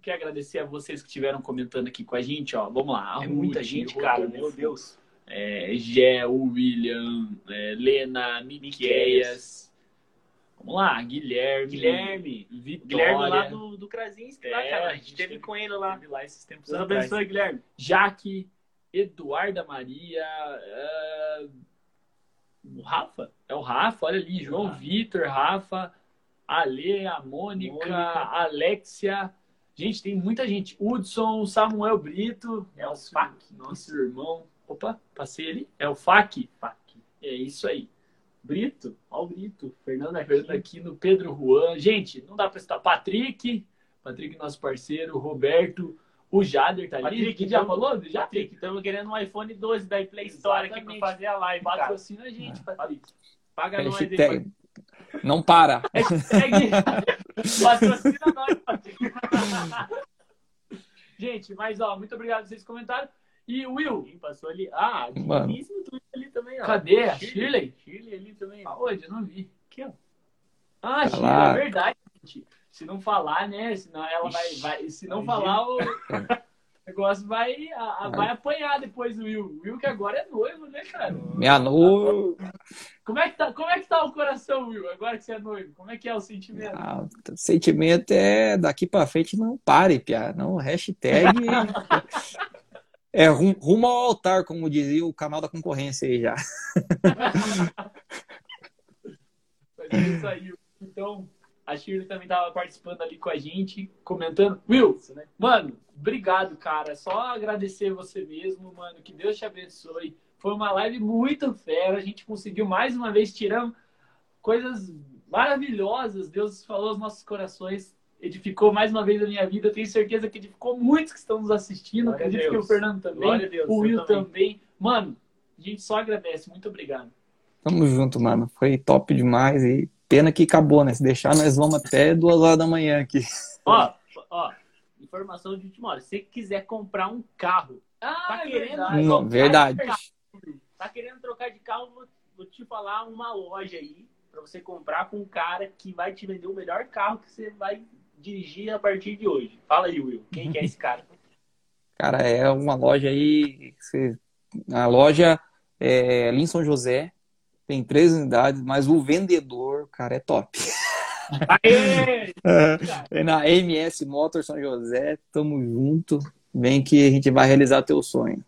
quer agradecer a vocês que estiveram comentando aqui com a gente, ó. Vamos lá, É muita gente, cara, meu Deus. É, Gé, o William, é, Lena, Miqueias. Vamos lá, Guilherme. Guilherme. Vitória. Guilherme lá do, do Krasinski, lá, É, cara. a A gente teve teve- com ele lá. Teve lá esses tempos Deus abençoe, Guilherme. Jaque, Eduarda Maria, é, O Rafa? é o Rafa, olha ali, João Rafa. Vitor, Rafa, Ale, a Mônica, Mônica. Alexia. Gente, tem muita gente. Hudson, Samuel Brito, É o Fac. nosso irmão. Opa, passei ali. É o Fac. Fac. É isso aí. Brito. Ó o Brito. Fernando aqui. Fernando Aquino, Pedro Juan. Gente, não dá pra citar. Patrick, Patrick, nosso parceiro, Roberto, o Jader tá ali. Patrick, já então- falou? Já Patrick, estamos querendo um iPhone 12 da Play Store aqui pra Exatamente. fazer a live, cara. Patrocina a gente, Patrick. Paga nós aí. Não para. Hashtag patrocina nós, Patrick. Gente, mas ó, muito obrigado por vocês comentaram. E Will, Quem passou ali? Ah, Mano. difícil tudo ali também, ó. cadê a Shirley? Shirley ali também. Aonde? Eu não vi. Aqui, ó. Ah, Tá Shirley, é verdade. Se não falar, né? Senão ela vai. vai se não falar, o negócio vai, a- a- vai apanhar depois o Will. O Will que agora é noivo, né, cara? Minha noiva. Como é que tá, como é que tá o coração, Will, agora que você é noivo? Como é que é o sentimento? Ah, o sentimento é daqui pra frente não pare, Pia. Não, hashtag. É rum- rumo ao altar, como dizia o canal da concorrência aí já. Mas é isso aí. Então, a Shirley também tava participando ali com a gente, comentando. Will, né? Mano, obrigado, cara. Só agradecer você mesmo, mano. Que Deus te abençoe. Foi uma live muito fera. A gente conseguiu mais uma vez tirar coisas maravilhosas. Deus falou aos nossos corações. Edificou mais uma vez a minha vida. Eu tenho certeza que edificou muitos que estão nos assistindo. Glória Acredito que o Fernando também. Deus, o eu Will também. também. Mano, a gente só agradece. Muito obrigado. Tamo junto, mano. Foi top demais e pena que acabou, né? Se deixar, nós vamos até duas horas da manhã aqui. Ó, ó, informação de última hora. Se você quiser comprar um carro, Ah, Tá é querendo? verdade. Não, verdade. tá querendo trocar de carro, vou, vou te falar uma loja aí pra você comprar com um cara que vai te vender o melhor carro que você vai dirigir a partir de hoje. Fala aí, Will. Quem que é esse cara? Cara, é uma loja aí. A loja é ali em São José. Tem três unidades, mas o vendedor, cara, é top. Aê! É na MS Motor São José. Tamo junto. Vem que a gente vai realizar teu sonho.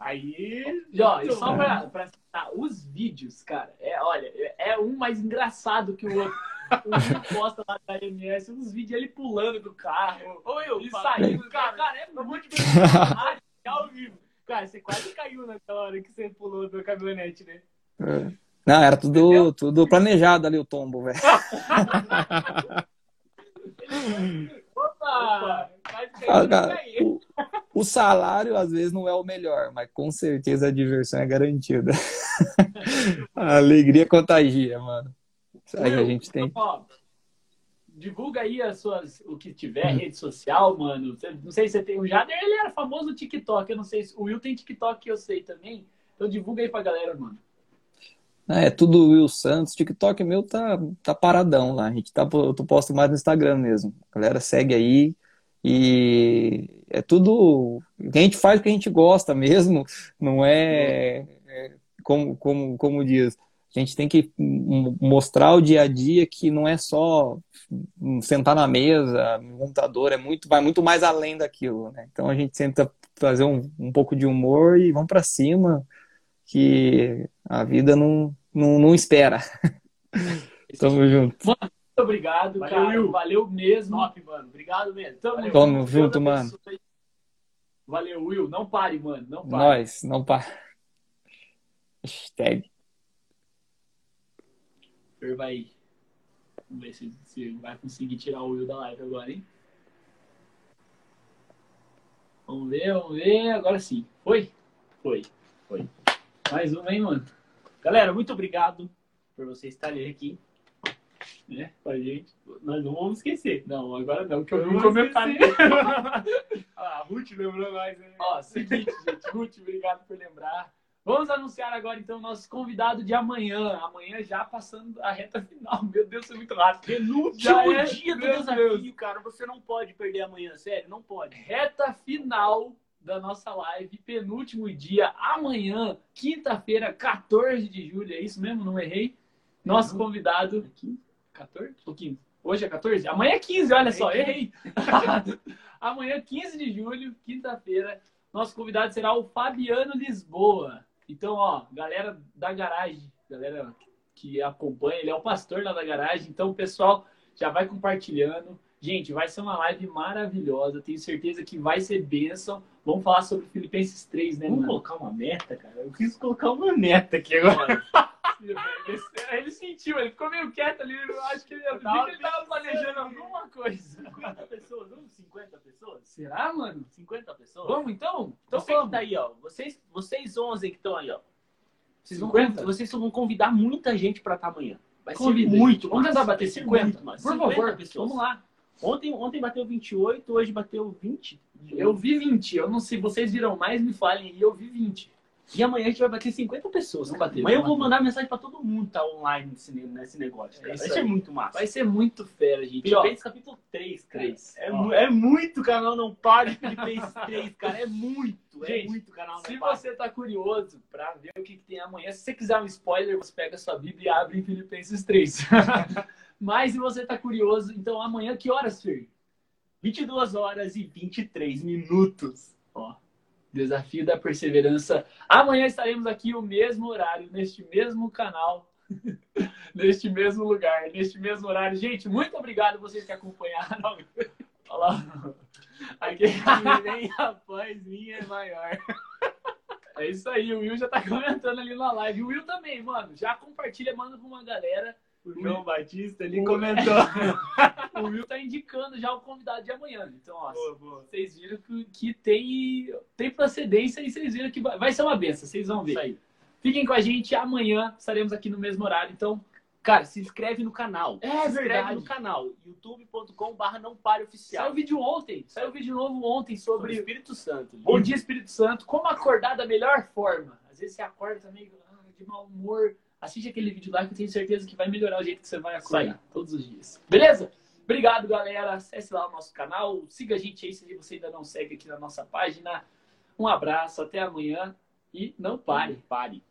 Aí, E, ó, e só bom. pra, pra citar, os vídeos, cara, é, olha, é é um mais engraçado que o outro. O posta lá da MS, uns vídeos ele pulando do carro, Will, ele fala- saindo. Cara, cara, é muito. É ao vivo. Cara, você quase caiu naquela hora que você pulou da caminhonete, né? É. Não, era tudo, tudo planejado ali o tombo, velho. Opa! Ah, o, o salário às vezes não é o melhor, mas com certeza a diversão é garantida. A alegria contagia, mano. Isso aí a gente tem. Ó, divulga aí as suas, o que tiver, rede social, mano. Não sei se você tem. O Jader, ele era famoso no TikTok. Eu não sei se. O Will tem TikTok que eu sei também. Então divulga aí pra galera, mano. É tudo Will Santos. TikTok meu tá, tá paradão lá. A gente tá, eu posto mais no Instagram mesmo. A galera segue aí. E é tudo. A gente faz o que a gente gosta mesmo. Não é, é como, como, como diz. A gente tem que mostrar o dia a dia que não é só sentar na mesa, no computador, é muito, vai muito mais além daquilo, né? Então a gente tenta trazer um, um pouco de humor e vamos pra cima, que a vida não, não, não espera. Tamo junto. Muito obrigado, Valeu, cara. Will. Valeu mesmo. Top, mano. Obrigado mesmo. Tamo, Valeu. Tamo junto, mano. Valeu, Will. Não pare, mano. Não pare. Nós, não para. Hashtag. Vai. Vamos ver se, se vai conseguir tirar o Will da live agora, hein? Vamos ver, vamos ver. Agora sim. Foi? Foi, foi. Mais uma, hein, mano? Galera, muito obrigado por vocês estarem aqui. né? Com a gente. Nós não vamos esquecer. Não, agora não, que eu Eu vi um vou comentário. Ah, a Ruth lembrou nós, né? Ó, seguinte, gente. Ruth, obrigado por lembrar. Vamos anunciar agora, então, o nosso convidado de amanhã. Amanhã já passando a reta final. Meu Deus, é muito rápido. Penúltimo Já é, dia do desafio, Deus. cara. Você não pode perder amanhã, sério, não pode. Reta final da nossa live, penúltimo dia, amanhã, quinta-feira, 14 de julho. É isso mesmo? Não errei? Nosso Não. convidado. 14 ou 15? Hoje é 14? Amanhã é 15, olha só, É errei. Amanhã, 15 de julho, quinta-feira, nosso convidado será o Fabiano Lisboa. Então, ó, galera da garagem, galera que acompanha, ele é o pastor lá da garagem. Então, pessoal, já vai compartilhando. Gente, vai ser uma live maravilhosa. Tenho certeza que vai ser bênção. Vamos falar sobre Filipenses 3, né, Vamos mano? colocar uma meta, cara? Eu quis colocar uma meta aqui agora. Ele, sentiu, ele ficou meio quieto ali. Eu acho que ele, eu tava ele tava planejando alguma coisa. 50 pessoas, vamos 50 pessoas? Será, mano? 50 pessoas? Vamos então? Então Você vamos. que tá aí, ó. Vocês, vocês 11 que estão aí, ó. Vocês vão, 50? vocês vão convidar muita gente pra estar amanhã. Vai Convida, ser muito gente. Vamos tentar bater vai ser 50? muito massa. Por 50 favor, pessoas. vamos lá. Ontem, ontem bateu 28, hoje bateu 20. Eu vi 20. Eu não sei, vocês viram mais, me falem aí. Eu vi 20. E amanhã a gente vai bater 50 pessoas. Cara. bater, amanhã eu vou mandar mensagem pra todo mundo que tá online nesse, nesse negócio. É Cara. isso Vai ser aí. muito massa. Vai ser muito fera, gente. Filipenses capítulo 3, cara. Três. É, Ó. mu- é muito canal não pare Filipenses 3, cara. É muito. Gente, é muito canal não Se pare. você tá curioso pra ver o que, que tem amanhã, se você quiser um spoiler, você pega a sua Bíblia e abre em Filipenses 3. Mas se você tá curioso, então amanhã, que horas, Fer? 22 horas e 23 minutos. Ó, desafio da perseverança. Amanhã estaremos aqui o mesmo horário, neste mesmo canal, neste mesmo lugar, neste mesmo horário. Gente, muito obrigado vocês que acompanharam. Olha lá. Aqui. Nem após minha é maior. É isso aí, o Will já tá comentando ali na live. O Will também, mano, já compartilha, manda pra uma galera. O João Batista, ele O- comentou. O Will tá indicando já o convidado de amanhã. Então, ó, Boa, boa. vocês viram que, tem, tem procedência e vocês viram que vai, vai ser uma benção, vocês vão ver. Isso aí. Fiquem com a gente, amanhã estaremos aqui no mesmo horário. Então, Cara, se inscreve no canal. É se inscreve verdade. no canal. youtube.com.br não pare oficial. saiu vídeo ontem, saiu vídeo novo ontem sobre sobre Espírito Santo. Bom Dia Espírito Santo, como acordar da melhor forma. Às vezes você acorda também ah, de mau humor. Assiste aquele vídeo lá que eu tenho certeza que vai melhorar o jeito que você vai acordar todos os dias. Beleza? Obrigado, galera. Acesse lá o nosso canal. Siga a gente aí se você ainda não segue aqui na nossa página. Um abraço, até amanhã e não pare. Pare.